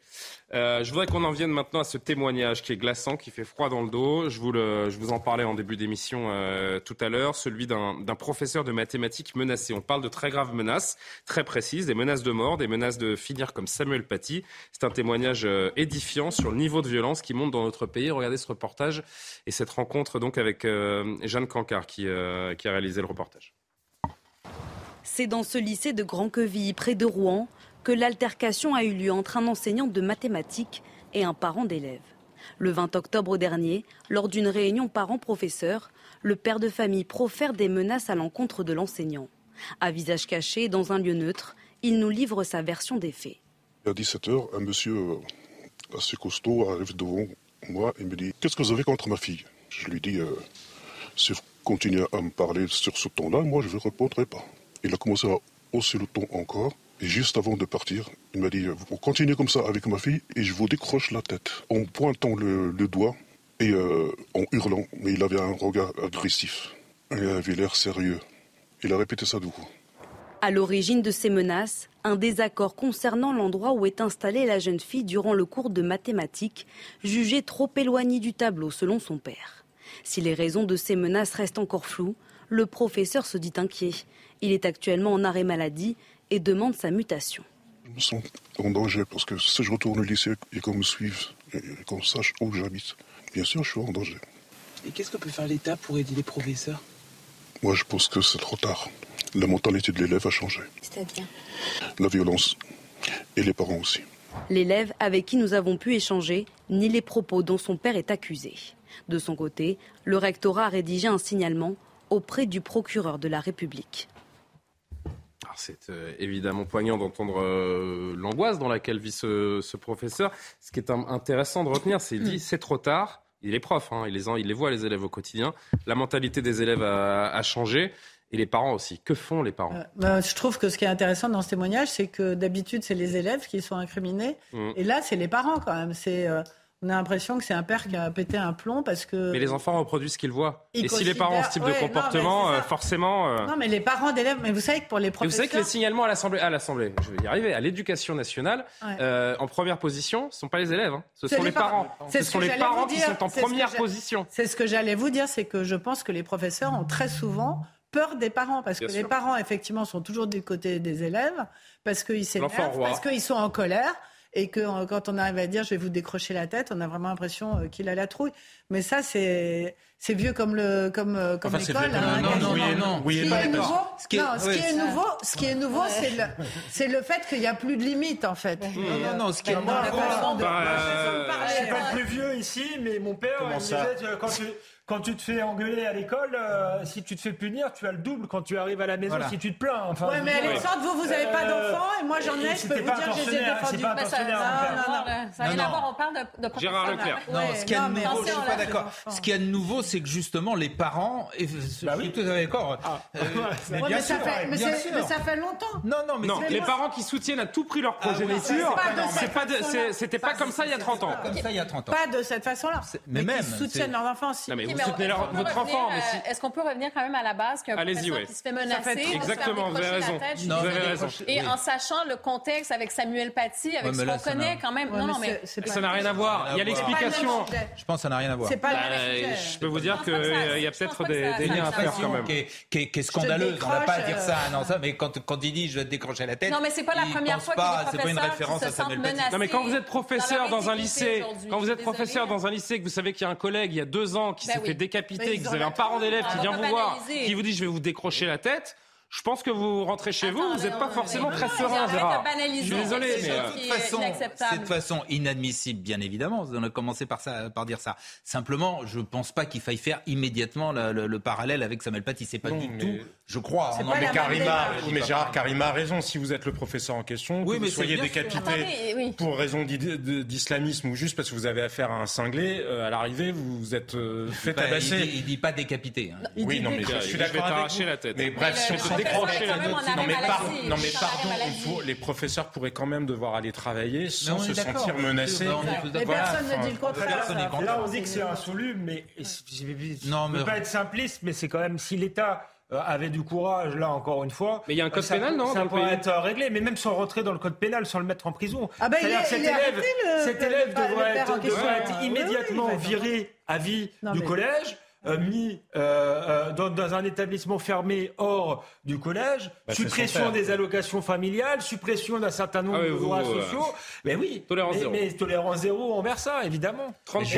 Euh, je voudrais qu'on en vienne maintenant à ce témoignage qui est glaçant, qui fait froid dans le dos. Je vous, en parlais en début d'émission euh, tout à l'heure, celui d'un professeur de mathématiques menacé. On parle de très graves menaces, très précises, des menaces de mort, des menaces de finir comme Samuel Paty. C'est un témoignage euh, édifiant sur le niveau de violence qui monte dans notre pays. Regardez ce reportage et cette rencontre donc avec Jeanne Cancard qui, qui a réalisé le reportage. C'est dans ce lycée de Grand-Quevilly, près de Rouen, que l'altercation a eu lieu entre un enseignant de mathématiques et un parent d'élève. Le 20 octobre dernier, lors d'une réunion parents-professeurs, le père de famille profère des menaces à l'encontre de l'enseignant. À visage caché, dans un lieu neutre, il nous livre sa version des faits. À 17h, un monsieur euh, assez costaud arrive devant moi et me dit Qu'est-ce que vous avez contre ma fille? Je lui dis euh, Si vous continuez à me parler sur ce ton-là, moi je ne répondrai pas. Il a commencé à hausser le ton encore. Et juste avant de partir, il m'a dit Vous continuez comme ça avec ma fille et je vous décroche la tête. En pointant le, le doigt et euh, en hurlant. Mais il avait un regard agressif. Il avait l'air sérieux. Il a répété ça deux fois. À l'origine de ces menaces, un désaccord concernant l'endroit où est installée la jeune fille durant le cours de mathématiques, jugé trop éloigné du tableau selon son père. Si les raisons de ces menaces restent encore floues, le professeur se dit inquiet. Il est actuellement en arrêt maladie et demande sa mutation. Je me sens en danger parce que si je retourne au lycée et qu'on me suive et qu'on sache où j'habite, bien sûr, je suis en danger. Et qu'est-ce que peut faire l'État pour aider les professeurs? Moi, je pense que c'est trop tard. La mentalité de l'élève a changé. C'est-à-dire? La violence et les parents aussi. L'élève avec qui nous avons pu échanger nie les propos dont son père est accusé. De son côté, le rectorat a rédigé un signalement auprès du procureur de la République. C'est euh, évidemment poignant d'entendre euh, l'angoisse dans laquelle vit ce, ce professeur. Ce qui est intéressant de retenir, c'est qu'il dit c'est trop tard. Il est prof, hein, il, les, il les voit les élèves au quotidien. La mentalité des élèves a, a changé et les parents aussi. Que font les parents? Ben, je trouve que ce qui est intéressant dans ce témoignage, c'est que d'habitude, c'est les élèves qui sont incriminés. Mm. Et là, c'est les parents quand même. C'est, euh, on a l'impression que c'est un père qui a pété un plomb parce que. Mais les enfants reproduisent ce qu'ils voient. Ils et si les parents ont ce type de non, comportement, euh, forcément. euh, Non, mais les parents d'élèves, mais vous savez que pour les Et vous professeurs. savez que les signalements à l'Assemblée, à l'Assemblée, je vais y arriver, à l'éducation nationale, Ouais. euh, en première position, ce ne sont pas les élèves, hein. ce sont les parents. Ce sont les parents qui sont en première position. C'est ce que j'allais vous dire, c'est que je pense que les professeurs ont très souvent peur des parents parce Bien que sûr. les parents effectivement sont toujours du côté des élèves parce qu'ils s'énervent, parce qu'ils sont en colère et que euh, quand on arrive à dire je vais vous décrocher la tête, on a vraiment l'impression euh, qu'il a la trouille. Mais ça c'est c'est vieux comme le comme euh, comme Enfin, c'est l'école. comme- hein, non, non, oui et non. Oui Ce qui non, est d'accord. nouveau, Ce qui est- non, ce qui ouais. est nouveau, ce qui est nouveau, c'est le c'est le fait qu'il n'y a plus de limite en fait. Non, non, non, ce qui est nouveau- de- Bah, Je suis pas le plus vieux ici, mais mon père Comment il me ça disait euh, quand tu, quand tu te fais engueuler à l'école, euh, si tu te fais punir, tu as le double quand tu arrives à la maison Voilà. si tu te plains. Enfin, Ouais, mais Alexandre, vous, vous n'avez pas euh, d'enfants et moi j'en ai, je peux vous pas dire que je les ai défendus. ça, intentionnaire, ça, mon a père. à voir, là. Ça a rien Non, à non. voir, on parle de, de Gérard. Leclerc. Non, ce qu'il y a de non, nouveau, je suis là. pas d'accord. Ce qu'il y a de nouveau, c'est que justement, les parents. Et, bah oui, tout à fait d'accord. Ah. mais, bien sûr, mais, ça fait longtemps. Non, non, mais non, les parents qui soutiennent à tout prix leur ah progéniture, c'était pas comme ça il y a 30 ans. Comme ça il y a 30 ans. Pas de cette façon-là. Mais, même. Qui soutiennent leurs enfants. Non, mais vous soutenez votre enfant. Est-ce qu'on peut revenir quand même à la base qu'un professeur qui se fait menacer, exactement, vous avez raison. Et en sachant le contexte avec Samuel Paty, avec ce qu'on connaît quand même. Non, non, mais ça n'a rien à voir. Il y a l'explication. Je pense que ça n'a rien à voir. Pas bah, je peux vous dire qu'il y a peut-être des liens à faire quand même. Qui est scandaleuse. On n'a pas à dire ça. Non, ça, mais quand il dit je vais te décrocher la tête. Non, mais c'est pas la première fois qu'il C'est pas une référence à Samuel Paty. Non, mais quand vous êtes professeur dans un lycée, quand vous êtes professeur dans un lycée, que vous savez qu'il y a un collègue il y a deux ans qui s'est fait décapiter, que vous avez un parent d'élève qui vient vous voir, qui vous dit je vais vous décrocher la tête. Je pense que vous rentrez chez vous, vous n'êtes pas forcément très serein, Gérard. Je suis désolé, mais euh, de toute façon, c'est de façon inadmissible, bien évidemment. On a commencé par ça, par dire ça. Simplement, je ne pense pas qu'il faille faire immédiatement le, parallèle avec Samuel Paty. C'est pas du tout, je crois. Non, mais Karima, mais Gérard Karima a raison. Si vous êtes le professeur en question, que vous soyez décapité pour raison d'islamisme ou juste parce que vous avez affaire à un cinglé, euh, à l'arrivée, vous vous êtes euh, fait tabasser. Il, dit pas décapité. Hein. Oui, non, mais je suis d'accord avec la tête. Mais bref, si on décrocher la note. Non mais, non mais pardon, les professeurs pourraient quand même devoir aller travailler sans se sentir menacés. Mais personne ne dit le contraire. Là, on dit que c'est insoluble, mais je ne veux pas être simpliste, mais c'est quand même si l'État euh, avait du courage, là encore une fois. Mais il y a un code pénal, non Ça pourrait être réglé, mais même sans rentrer dans le code pénal, sans le mettre en prison. Ah ben, C'est-à-dire que cet élève, cet élève devrait être, immédiatement viré à vie du collège euh, mis euh, euh, dans, un établissement fermé hors du collège, bah, suppression des allocations familiales, suppression d'un certain nombre ah de droits sociaux. Mais oui, tolérance mais, zéro. mais tolérance zéro envers ça, évidemment. 30%.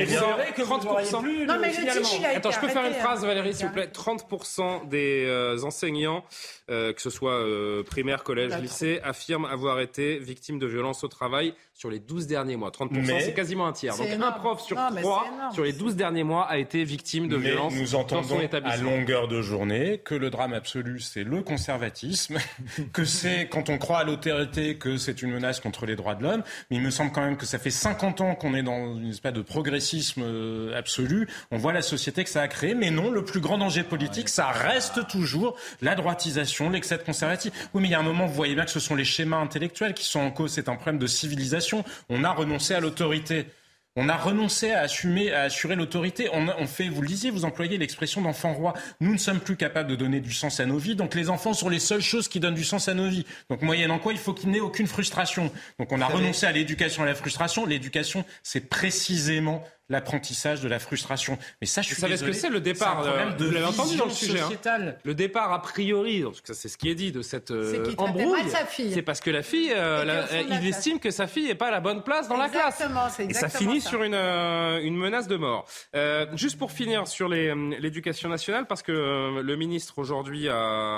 Et que 30%. Plus non, mais le Attends, je peux faire une hein. phrase, Valérie, s'il vous plaît. 30% des enseignants, que ce soit primaire, collège, lycée, affirment avoir été victimes de violences au travail sur les 12 derniers mois. 30%, c'est quasiment un tiers. Donc un prof sur trois sur les 12 derniers mois a été victime de violences nous entendons à longueur de journée que le drame absolu, c'est le conservatisme, que c'est quand on croit à l'autorité que c'est une menace contre les droits de l'homme. Mais il me semble quand même que ça fait 50 ans qu'on est dans une espèce de progressisme euh, absolu. On voit la société que ça a créé, mais non, le plus grand danger politique, ça reste toujours la droitisation, l'excès de conservatisme. Oui, mais il y a un moment, vous voyez bien que ce sont les schémas intellectuels qui sont en cause. C'est un problème de civilisation. On a renoncé à l'autorité. On a renoncé à assumer, à assurer l'autorité. On, fait, vous le disiez, vous employez l'expression d'enfant roi. Nous ne sommes plus capables de donner du sens à nos vies. Donc les enfants sont les seules choses qui donnent du sens à nos vies. Donc moyennant quoi, il faut qu'il n'ait aucune frustration. Donc on a renoncé à l'éducation et à la frustration. L'éducation, c'est précisément l'apprentissage de la frustration. Mais ça, je suis Vous savez ce que c'est le départ euh, Vous l'avez entendu dans le sujet. Hein. Le départ a priori, c'est ce qui est dit de cette euh, embrouille. C'est parce que la fille, euh, il estime que sa fille n'est pas à la bonne place dans la classe. Et ça finit sur une, une menace de mort. juste pour finir sur l'éducation nationale, parce que le ministre aujourd'hui,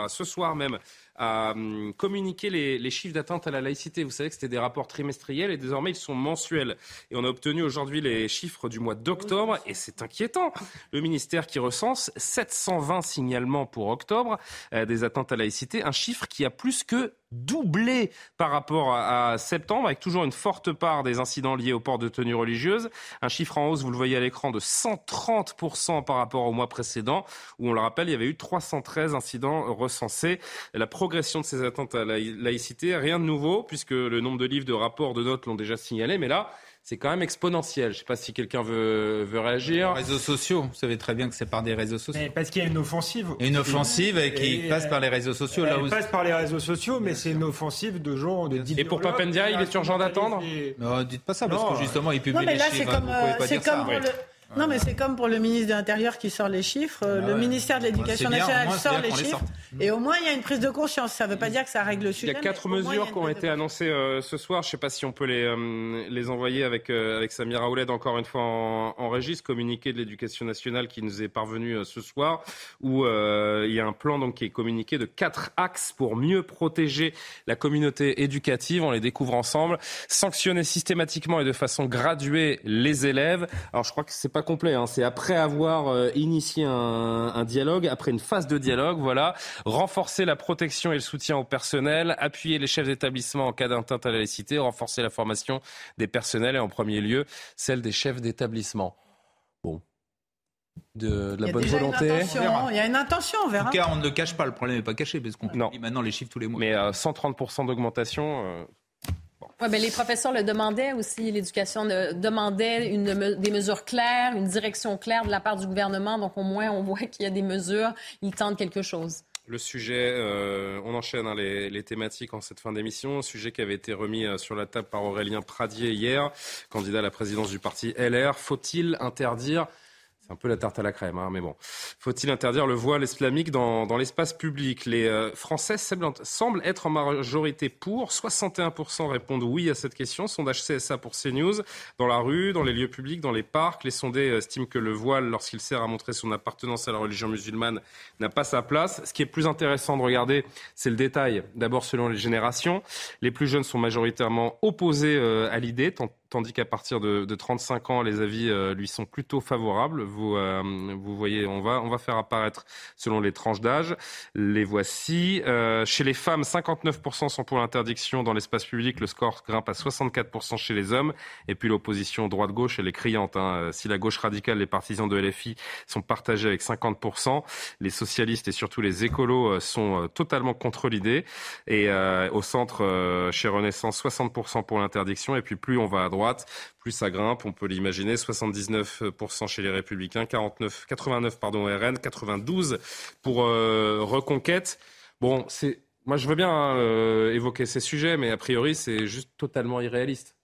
ce soir même, à hum, communiquer les, chiffres d'atteinte à la laïcité. Vous savez que c'était des rapports trimestriels et désormais ils sont mensuels. Et on a obtenu aujourd'hui les chiffres du mois d'octobre et c'est inquiétant. Le ministère qui recense 720 signalements pour octobre euh, des atteintes à la laïcité, un chiffre qui a plus que doublé par rapport à, septembre, avec toujours une forte part des incidents liés au port de tenue religieuse. Un chiffre en hausse, vous le voyez à l'écran, de 130% par rapport au mois précédent, où on le rappelle, il y avait eu 313 incidents recensés. La progression de ces attentes à la laïcité, rien de nouveau, puisque le nombre de livres, de rapports, de notes l'ont déjà signalé, mais là, c'est quand même exponentiel. Je ne sais pas si quelqu'un veut, veut réagir. Les réseaux sociaux, vous savez très bien que c'est par des réseaux sociaux. parce qu'il y a une offensive. Une offensive qui passe par les réseaux sociaux. Elle passe par les réseaux sociaux, mais c'est une offensive de gens. De Et pour Papendia, il est urgent d'attendre Non, dites pas ça, parce que justement, il publie non, mais là, c'est comme, c'est comme pour le... Non, mais c'est comme pour le ministre de l'Intérieur qui sort les chiffres. Ah le ministère de l'Éducation nationale sort les chiffres. et au moins, il y a une prise de conscience. Ça ne veut pas dire que ça règle le sujet. Il y a quatre mesures qui ont été annoncées euh, ce soir. Je ne sais pas si on peut les, euh, les envoyer avec, euh, avec Samira Ouled encore une fois en, en registre. Communiqué de l'Éducation nationale qui nous est parvenu ce soir, où il y a un plan donc, qui est communiqué de quatre axes pour mieux protéger la communauté éducative. On les découvre ensemble. Sanctionner systématiquement et de façon graduée les élèves. Alors, je crois que c'est pas complet. Hein. C'est après avoir euh, initié un, dialogue, après une phase de dialogue, voilà, renforcer la protection et le soutien au personnel, appuyer les chefs d'établissement en cas d'atteinte à la laïcité, renforcer la formation des personnels et en premier lieu celle des chefs d'établissement. Bon, de, la bonne volonté. Il y a une intention, on En verra. tout cas, on ne le cache pas, le problème n'est pas caché, parce qu'on publie maintenant les chiffres tous les mois. Mais euh, 130% d'augmentation. euh, Ben, les professeurs le demandaient aussi, l'éducation demandait une, des mesures claires, une direction claire de la part du gouvernement. Donc au moins, on voit qu'il y a des mesures, ils tentent quelque chose. Le sujet, euh, on enchaîne hein, les, thématiques en cette fin d'émission. Sujet qui avait été remis euh, sur la table par Aurélien Pradier hier, candidat à la présidence du parti LR. Faut-il interdire un peu la tarte à la crème, hein, mais bon. Faut-il interdire le voile islamique dans, dans l'espace public? Les euh, Français semblent, être en majorité pour. 61% répondent oui à cette question. Sondage CSA pour CNews. Dans la rue, dans les lieux publics, dans les parcs, les sondés euh, estiment que le voile, lorsqu'il sert à montrer son appartenance à la religion musulmane, n'a pas sa place. Ce qui est plus intéressant de regarder, c'est le détail. D'abord, selon les générations, les plus jeunes sont majoritairement opposés euh, à l'idée, tandis qu'à partir de, de 35 ans, les avis euh, lui sont plutôt favorables. Vous, euh, vous voyez, on va, on va faire apparaître selon les tranches d'âge. Les voici. Euh, chez les femmes, 59% sont pour l'interdiction dans l'espace public. Le score grimpe à 64% chez les hommes. Et puis l'opposition droite-gauche, elle est criante. hein. Si la gauche radicale, les partisans de LFI sont partagés avec 50%, les socialistes et surtout les écolos euh, sont euh, totalement contre l'idée. Et euh, au centre, euh, chez Renaissance, 60% pour l'interdiction. Et puis plus on va à droite, plus ça grimpe. On peut l'imaginer. 79% chez les Républicains, 49, 89 pardon RN, 92 pour euh, Reconquête. Bon, moi je veux bien hein, euh, évoquer ces sujets, mais a priori c'est juste totalement irréaliste.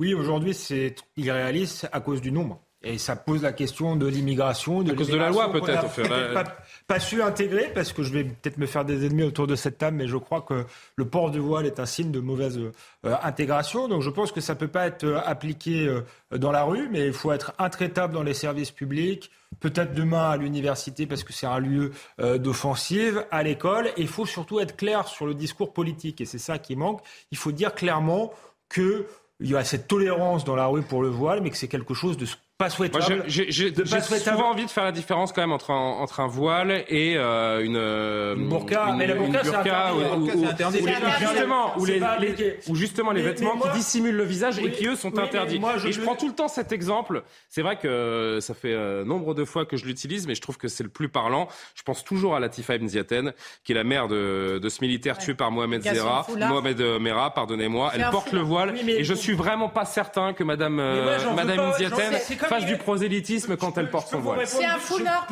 Oui, aujourd'hui, c'est irréaliste à cause du nombre. Et ça pose la question de l'immigration. À cause de la loi, peut-être, fait. peut-être pas, pas su intégrer, parce que je vais peut-être me faire des ennemis autour de cette table, mais je crois que le port du voile est un signe de mauvaise euh, intégration. Donc je pense que ça peut pas être euh, appliqué euh, dans la rue, mais il faut être intraitable dans les services publics, peut-être demain à l'université, parce que c'est un lieu euh, d'offensive, à l'école. Et il faut surtout être clair sur le discours politique, et c'est ça qui manque. Il faut dire clairement que il y a cette tolérance dans la rue pour le voile, mais que c'est quelque chose de pas souhaitable. j'ai- souvent envie de faire la différence quand même entre un, entre un voile et euh, une, euh, Une burqa, mais la burqa, c'est interdit. justement, ou les, ou justement les Mais- vêtements mais moi- qui dissimulent le visage Oui, et qui eux sont oui, interdits. moi, je et je le- prends tout le temps cet exemple. C'est vrai que ça fait euh, nombre de fois que je l'utilise, mais je trouve que c'est le plus parlant. Je pense toujours à Latifa Ibn Ziaten, qui est la mère de, de ce militaire tué par Mohamed Zera. Mohamed euh, Merah, pardonnez-moi. Elle porte le voile et je suis vraiment pas certain que Madame, euh, Madame Ibn Ziaten fasse du prosélytisme quand elle porte son voile. C'est un foulard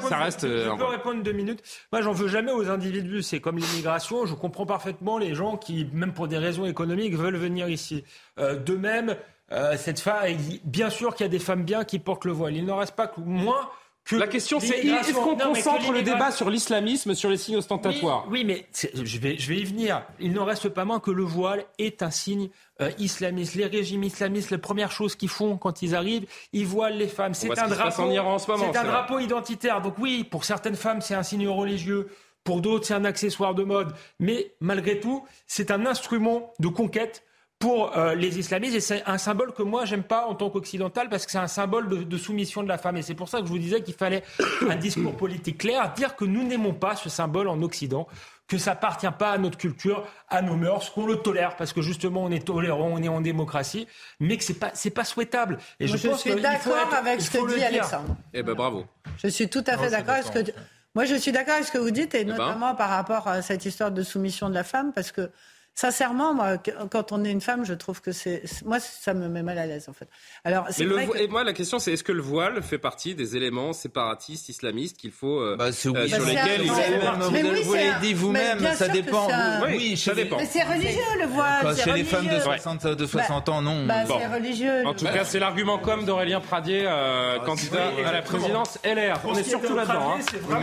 Ça reste, euh, je un peux répondre deux minutes. Moi, j'en veux jamais aux individus. C'est comme l'immigration. Je comprends parfaitement les gens qui, même pour des raisons économiques, veulent venir ici. Euh, de même, euh, cette femme, bien sûr qu'il y a des femmes bien qui portent le voile. Il n'en reste pas que moins que La question c'est est-ce qu'on concentre le débat sur l'islamisme, sur les signes ostentatoires oui, oui, mais je vais, je vais y venir. Il n'en reste pas moins que le voile est un signe euh, islamiste. Les régimes islamistes, les premières choses qu'ils font quand ils arrivent, ils voilent les femmes. C'est ce un drapeau. en Iran en ce moment, C'est un drapeau identitaire. Donc oui, pour certaines femmes, c'est un signe religieux. Pour d'autres, c'est un accessoire de mode. Mais malgré tout, c'est un instrument de conquête pour euh, les islamistes et c'est un symbole que moi j'aime pas en tant qu'occidental parce que c'est un symbole de, de soumission de la femme et c'est pour ça que je vous disais qu'il fallait un discours politique clair, dire que nous n'aimons pas ce symbole en Occident, que ça appartient pas à notre culture, à nos mœurs, qu'on le tolère parce que justement on est tolérant, on est en démocratie, mais que c'est pas c'est pas souhaitable. Et je, je pense suis d'accord avec ce que dit dire. Alexandre. Eh ben bravo. Je suis tout à fait d'accord avec ce que. Moi, je suis d'accord avec ce que vous dites, et ben. notamment par rapport à cette histoire de soumission de la femme, parce que sincèrement, moi, quand on est une femme, je trouve que c'est. Moi, ça me met mal à l'aise, en fait. Alors, c'est Mais le vrai vo- que- Et moi, la question, c'est est-ce que le voile fait partie des éléments séparatistes islamistes qu'il faut euh, Bah, c'est euh, sur Bah, lesquels il faut. Mais vous oui, vous l'avez un- dit vous-même, ça dépend. un- Oui, Oui, ça dépend. Mais c'est religieux, le voile. Chez les femmes de religieux. 60, de 60 ans, non. Bah, Bon. c'est religieux. En tout cas, c'est l'argument comme d'Aurélien Pradier, euh, candidat oui, à la présidence LR. On est surtout là-dedans. Hein.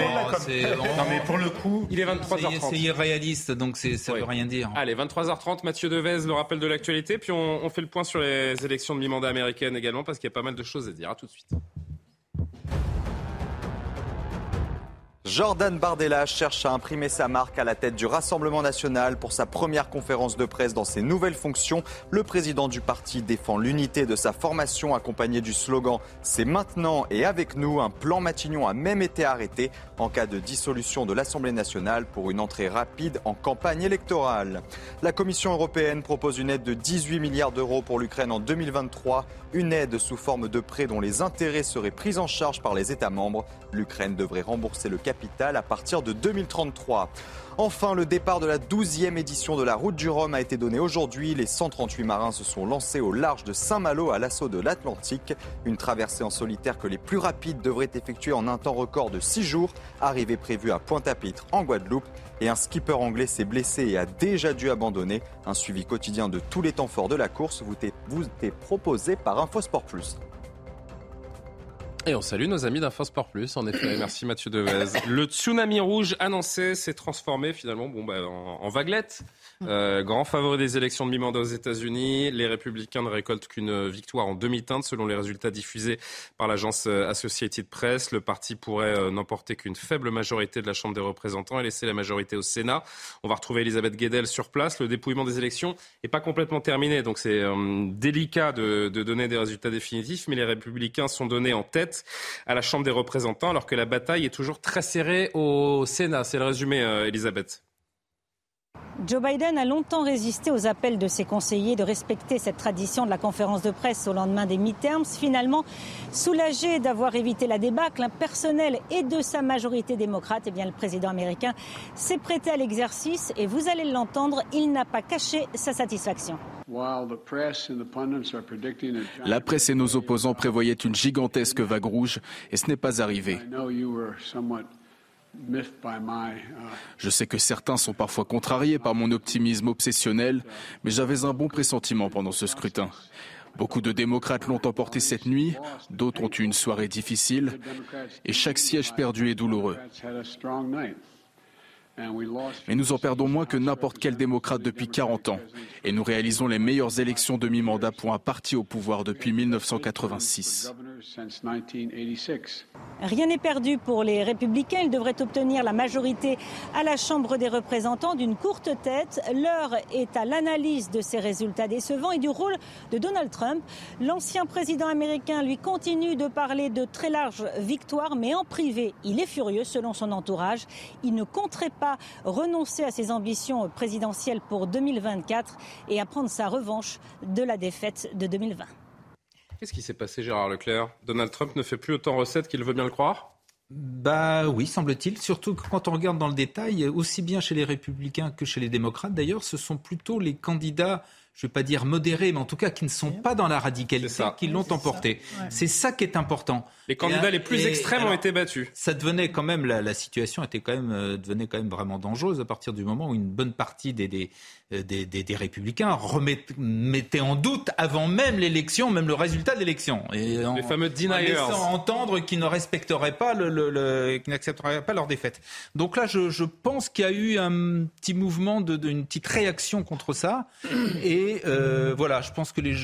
Non, mais pour le coup, Il est C'est 23h30. c'est irréaliste, donc ça veut rien dire. Allez, 23h30, Mathieu Devez, le rappel de l'actualité, puis on, fait le point sur les élections de mi-mandat américaines également, parce qu'il y a pas mal de choses à dire. À tout de suite. Jordan Bardella cherche à imprimer sa marque à la tête du Rassemblement national pour sa première conférence de presse dans ses nouvelles fonctions. Le président du parti défend l'unité de sa formation accompagné du slogan C'est maintenant et avec nous. Un plan Matignon a même été arrêté en cas de dissolution de l'Assemblée nationale pour une entrée rapide en campagne électorale. La Commission européenne propose une aide de 18 milliards d'euros pour l'Ukraine en 2023, une aide sous forme de prêt dont les intérêts seraient pris en charge par les États membres. L'Ukraine devrait rembourser le à partir de 2033. Enfin, le départ de la 12e édition de la Route du Rhum a été donné aujourd'hui. Les 138 marins se sont lancés au large de Saint-Malo à l'assaut de l'Atlantique. Une traversée en solitaire que les plus rapides devraient effectuer en un temps record de 6 jours. Arrivée prévue à Pointe-à-Pitre en Guadeloupe. Et un skipper anglais s'est blessé et a déjà dû abandonner. Un suivi quotidien de tous les temps forts de la course vous est proposé par Infosport Plus. Et on salue nos amis d'InfoSport Plus, en effet. Merci Mathieu Devez. Le tsunami rouge annoncé s'est transformé finalement bon, bah, en, en vaguelette. Euh, grand favori des élections de mi-mandat aux États-Unis, les républicains ne récoltent qu'une victoire en demi-teinte selon les résultats diffusés par l'agence euh, Associated Press. Le parti pourrait euh, n'emporter qu'une faible majorité de la Chambre des représentants et laisser la majorité au Sénat. On va retrouver Elisabeth Guedel sur place. Le dépouillement des élections n'est pas complètement terminé, donc c'est euh, délicat de, de donner des résultats définitifs, mais les républicains sont donnés en tête à la Chambre des représentants alors que la bataille est toujours très serrée au Sénat. C'est le résumé, Elisabeth. Joe Biden a longtemps résisté aux appels de ses conseillers de respecter cette tradition de la conférence de presse au lendemain des midterms. Finalement, soulagé d'avoir évité la débâcle personnelle et de sa majorité démocrate, eh bien, le président américain s'est prêté à l'exercice et vous allez l'entendre, il n'a pas caché sa satisfaction. La presse et nos opposants prévoyaient une gigantesque vague rouge et ce n'est pas arrivé. Je sais que certains sont parfois contrariés par mon optimisme obsessionnel, mais j'avais un bon pressentiment pendant ce scrutin. Beaucoup de démocrates l'ont emporté cette nuit, d'autres ont eu une soirée difficile, et chaque siège perdu est douloureux. Mais nous en perdons moins que n'importe quel démocrate depuis 40 ans. Et nous réalisons les meilleures élections de mi-mandat pour un parti au pouvoir depuis 1986. Rien n'est perdu pour les républicains. Ils devraient obtenir la majorité à la Chambre des représentants d'une courte tête. L'heure est à l'analyse de ces résultats décevants et du rôle de Donald Trump. L'ancien président américain lui continue de parler de très larges victoires, mais en privé, il est furieux selon son entourage. Il ne compterait pas renoncer à ses ambitions présidentielles pour 2024 et à prendre sa revanche de la défaite de 2020. Qu'est-ce qui s'est passé, Gérard Leclerc? Donald Trump ne fait plus autant recette qu'il veut bien le croire? Bah oui, semble-t-il. Surtout que quand on regarde dans le détail, aussi bien chez les républicains que chez les démocrates, d'ailleurs, ce sont plutôt les candidats je ne vais pas dire modérés, mais en tout cas qui ne sont pas dans la radicalité, qui l'ont emporté. C'est ça qui est important. Les candidats les plus extrêmes ont été battus. Ça devenait quand même la, situation était quand même euh, devenait quand même vraiment dangereuse à partir du moment où une bonne partie des, des, euh, des, républicains remettaient en doute avant même l'élection, même le résultat de l'élection. Les fameux deniers. En laissant entendre qu'ils ne respecteraient pas le, le, qu'ils n'accepteraient pas leur défaite. Donc là, je, je pense qu'il y a eu un petit mouvement, de, de, une petite réaction contre ça. Et euh, voilà, je pense que les,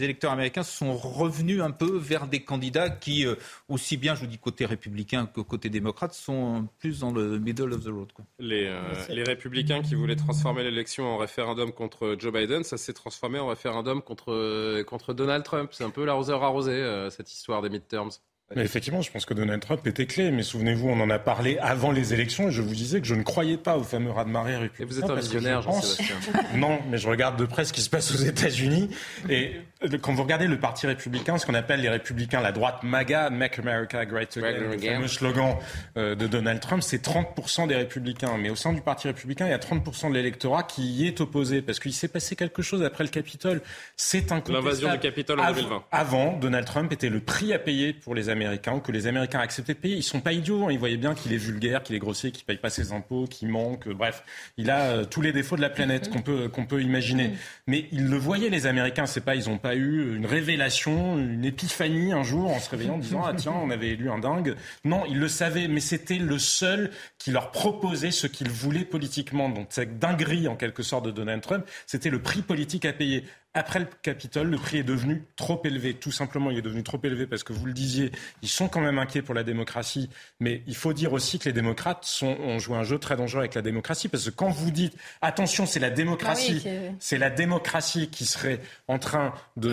électeurs américains sont revenus un peu vers des candidats qui, euh, aussi bien, je vous dis, côté républicain que côté démocrate, sont plus dans le middle of the road. Euh, les, républicains qui voulaient transformer l'élection en référendum contre Joe Biden, ça s'est transformé en référendum contre, contre Donald Trump. C'est un peu l'arroseur arrosé, cette histoire des midterms. Mais effectivement, je pense que Donald Trump était clé. Mais souvenez-vous, on en a parlé avant les élections et je vous disais que je ne croyais pas au fameux raz-de-marée républicain. Et vous êtes un visionnaire, Jean-Sébastien. non, mais je regarde de près ce qui se passe aux États-Unis. Et quand vous regardez le parti républicain, ce qu'on appelle les républicains, la droite MAGA, Make America Great Again, le fameux slogan euh, de Donald Trump, c'est 30% des républicains. Mais au sein du parti républicain, il y a 30% de l'électorat qui y est opposé parce qu'il s'est passé quelque chose après le Capitole. C'est un L'invasion du Capitole en 2020. Avant, Donald Trump était le prix à payer pour les Américains, que les Américains acceptaient de payer. Ils sont pas idiots. Hein. Ils voyaient bien qu'il est vulgaire, qu'il est grossier, qu'il paye pas ses impôts, qu'il manque. bref, il a euh, tous les défauts de la planète qu'on peut qu'on peut imaginer. Mais ils le voyaient les Américains. C'est pas ils ont pas eu une révélation, une épiphanie un jour en se réveillant en disant ah tiens on avait élu un dingue. Non, ils le savaient, mais c'était le seul qui leur proposait ce qu'ils voulaient politiquement. Donc cette dinguerie en quelque sorte de Donald Trump, c'était le prix politique à payer après le Capitole, le prix est devenu trop élevé. Tout simplement, il est devenu trop élevé parce que vous le disiez, ils sont quand même inquiets pour la démocratie. Mais il faut dire aussi que les démocrates sont, ont joué un jeu très dangereux avec la démocratie parce que quand vous dites attention, c'est la démocratie, Ah oui, c'est la démocratie qui serait en train de,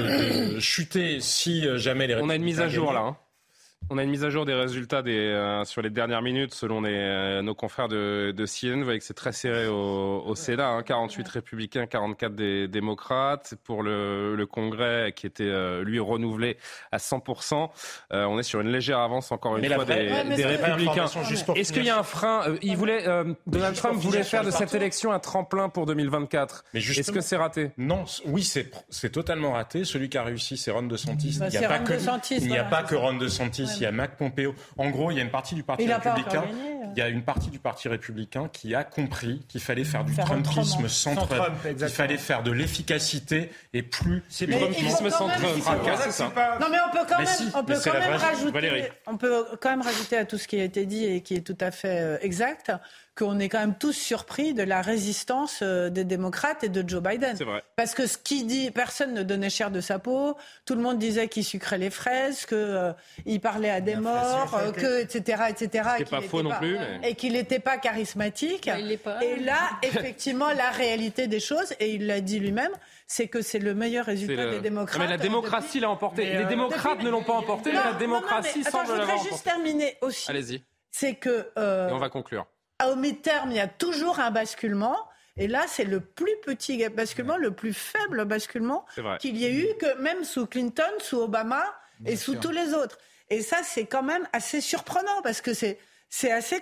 de chuter si euh, jamais les On a une mise à jour là. hein. On a une mise à jour des résultats des, euh, sur les dernières minutes selon les, euh, nos confrères de, de CNN. Vous voyez que c'est très serré au, au Sénat. hein. 48 républicains, 44 des démocrates. Pour le, le Congrès qui était euh, lui renouvelé à 100%, euh, on est sur une légère avance encore une Mais fois vraie- des, Ouais, républicains. Est-ce qu'il y a un frein euh, Il voulait, euh, Donald Juste Trump voulait faire de cette partout. élection un tremplin pour 2024. Mais Est-ce que c'est raté? Non, oui, c'est totalement raté. Celui qui a réussi, c'est Ron DeSantis. Bah, il n'y a pas Ron que, DeSantis, il n'y a voilà, pas c'est que ça. Ron DeSantis, il y a Mac Pompeo. En gros, il y a une partie du Parti Il a pas encore républicain. euh. Il y a une partie du Parti républicain qui a compris qu'il fallait faire du Faire Trumpisme Trump. sans Trump. Trump, qu'il fallait faire de l'efficacité et plus C'est Trumpisme sans Trump. Non mais on peut quand Mais même, si, on peut quand même rajouter, Valérie. on peut quand même rajouter à tout ce qui a été dit et qui est tout à fait euh, exact, qu'on est quand même tous surpris de la résistance euh, des démocrates et de Joe Biden. C'est vrai. Parce que ce qu'il dit, personne ne donnait cher de sa peau. Tout le monde disait qu'il sucrait les fraises, que euh, il parlait à des morts, euh, que etc etc. Qui et pas qu'il faux non plus, mais- Et qu'il n'était pas charismatique. il l'est pas. Et là, effectivement, la réalité des choses, et il l'a dit lui-même, c'est que c'est le meilleur résultat le- des démocrates. Non, mais la depuis- démocratie l'a emporté. Les euh, démocrates depuis- ne l'ont pas emporté, mais Non, la non, non, démocratie mais attends, semble je voudrais l'avoir juste emporté. terminer aussi. Allez-y, C'est que euh, et on va conclure. Au mi-terme, il y a toujours un basculement. Et là, c'est le plus petit basculement, le plus faible basculement qu'il y ait eu, que même sous Clinton, sous Obama et sous tous les autres. Et ça, c'est quand même assez surprenant parce que c'est c'est assez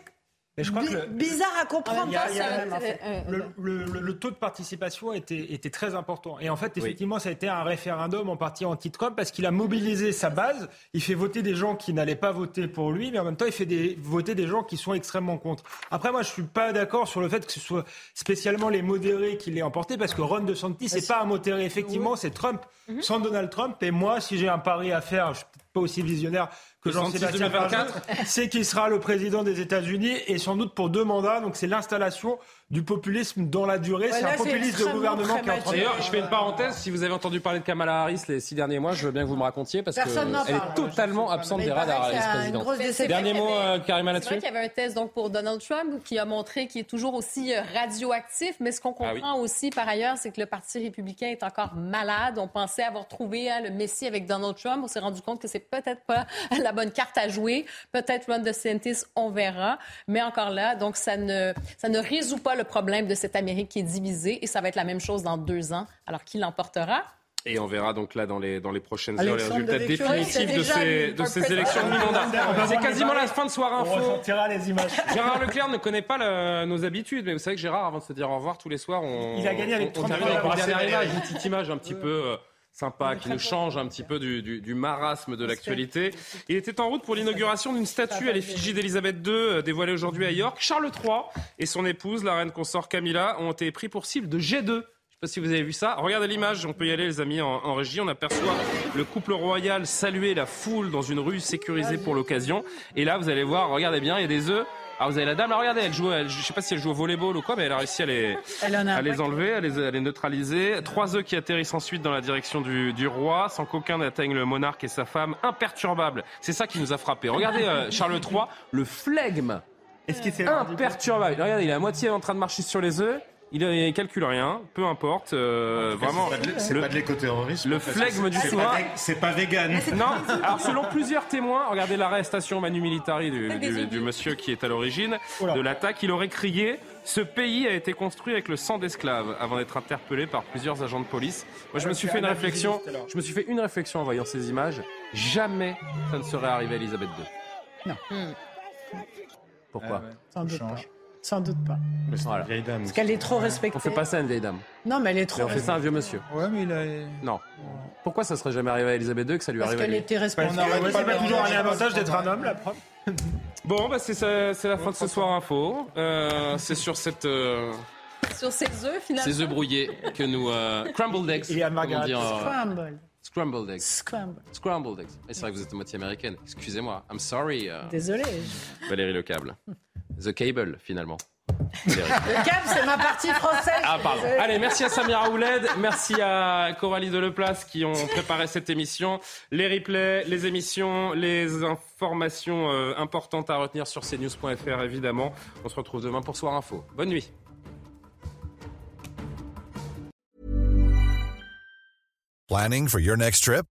Mais je crois que le- bizarre à comprendre. Il y a- il y a- quand même, en fait. le, le- le- le taux de participation était, était très important. Et en fait, effectivement, ça a été un référendum en partie anti-Trump parce qu'il a mobilisé sa base. Il fait voter des gens qui n'allaient pas voter pour lui, mais en même temps, il fait des, voter des gens qui sont extrêmement contre. Après, moi, je suis pas d'accord sur le fait que ce soit spécialement les modérés qui l'aient emporté parce que Ron DeSantis, c'est pas un modéré. Effectivement, c'est Trump sans Donald Trump. Et moi, si j'ai un pari à faire, je suis pas aussi visionnaire que Jean-Sébastien 2024. Ferjeux, c'est qu'il sera le président des États-Unis et sans doute pour deux mandats. Donc c'est l'installation du populisme dans la durée. Ouais, c'est un c'est populisme de gouvernement qui est en train. D'ailleurs, je fais une parenthèse. Si vous avez entendu parler de Kamala Harris les six derniers mois, je veux bien que vous me racontiez parce qu'elle est totalement absente des radars, c'est grosse déception. Dernier mot, euh, Karima, C'est là-dessus vrai qu'il y avait un test donc pour Donald Trump qui a montré qu'il est toujours aussi euh, radioactif, mais ce qu'on Ah comprend aussi par ailleurs, c'est que le Parti républicain est encore malade. On pensait avoir trouvé hein, le Messie avec Donald Trump. On s'est rendu compte que c'est peut-être pas la bonne carte à jouer. Peut-être Ron DeSantis, on verra. Mais encore là, donc ça ne, ça ne résout pas le problème de cette Amérique qui est divisée et ça va être la même chose dans deux ans. Alors qui l'emportera? Et on verra donc là dans les, dans les prochaines heures les résultats définitifs de ces, de ces élections de mi-mandat. C'est quasiment la fin de Soir On Info. ressentira les images. Gérard Leclerc ne connaît pas le- nos habitudes, mais vous savez que Gérard, avant de se dire au revoir tous les soirs, on, Il a gagné avec on, on 30 termine avec une dernière image, une petite image un petit peu euh, sympa qui nous change un petit peu du, du- du marasme de l'actualité. Il était en route pour l'inauguration d'une statue à l'effigie d'Elisabeth II euh, dévoilée aujourd'hui à York. Charles III et son épouse, la reine consort Camilla, ont été pris pour cible de G2. Je sais pas si vous avez vu ça. Regardez l'image, on peut y aller les amis en, en régie. On aperçoit le couple royal saluer la foule dans une rue sécurisée pour l'occasion. Et là, vous allez voir, regardez bien, il y a des œufs. Alors vous avez la dame, là, regardez, elle joue, elle- je sais pas si elle joue au volleyball ou quoi, mais elle a réussi à les, Elle en a à les enlever, à les, à les neutraliser. Trois œufs qui atterrissent ensuite dans la direction du, du roi, sans qu'aucun n'atteigne le monarque et sa femme, imperturbable. C'est ça qui nous a frappé. Regardez euh, Charles III, le flegme Est-ce qu'il s'est imperturbable. Regardez, il est à moitié en train de marcher sur les œufs. Il, il calcule rien, peu importe. euh, vraiment, C'est pas de- le- l'écoterrorisme. le que flegme du soir. C'est pas vegan. non, alors selon plusieurs témoins, regardez l'arrestation manu militari du, monsieur qui est à l'origine de l'attaque, il aurait crié Ce pays a été construit avec le sang d'esclaves avant d'être interpellé par plusieurs agents de police. Moi, je me suis fait une réflexion. Je me suis fait une réflexion en voyant ces images. Jamais ça ne serait arrivé à Elisabeth II. Non. Pourquoi Sans doute pas. Sans doute pas. Mais c'est une vieille dame. Parce qu'elle est trop respectée. On fait pas ça à une vieille dame. Non, mais elle est Mais trop on fait ça à un vieux monsieur. Ouais, mais il a. Non. Pourquoi ça serait jamais arrivé à Elisabeth II que ça lui Parce arrive à qu'elle était Parce respectée. ouais, c'est pas toujours un avantage d'être un homme, la preuve. Bon, bah c'est la fin de ce soir info. Euh, c'est sur cette euh, Sur ces œufs, finalement. ces œufs brouillés que nous euh, crumbled eggs. Et on Margaret. dit en- Scramble. Scrambled eggs. Scramble. Scrambled eggs. Et c'est vrai que vous êtes moitié américaine. Excusez-moi. I'm sorry. euh, Désolé. Valérie Le Câble. The Cable, finalement. Le cap, c'est ma partie française. Ah, pardon. Allez, merci à Samira Ouled, merci à Coralie Deleplace qui ont préparé cette émission. Les replays, les émissions, les informations euh, importantes à retenir sur cnews.fr, évidemment. On se retrouve demain pour Soir Info. Bonne nuit. Planning for your next trip?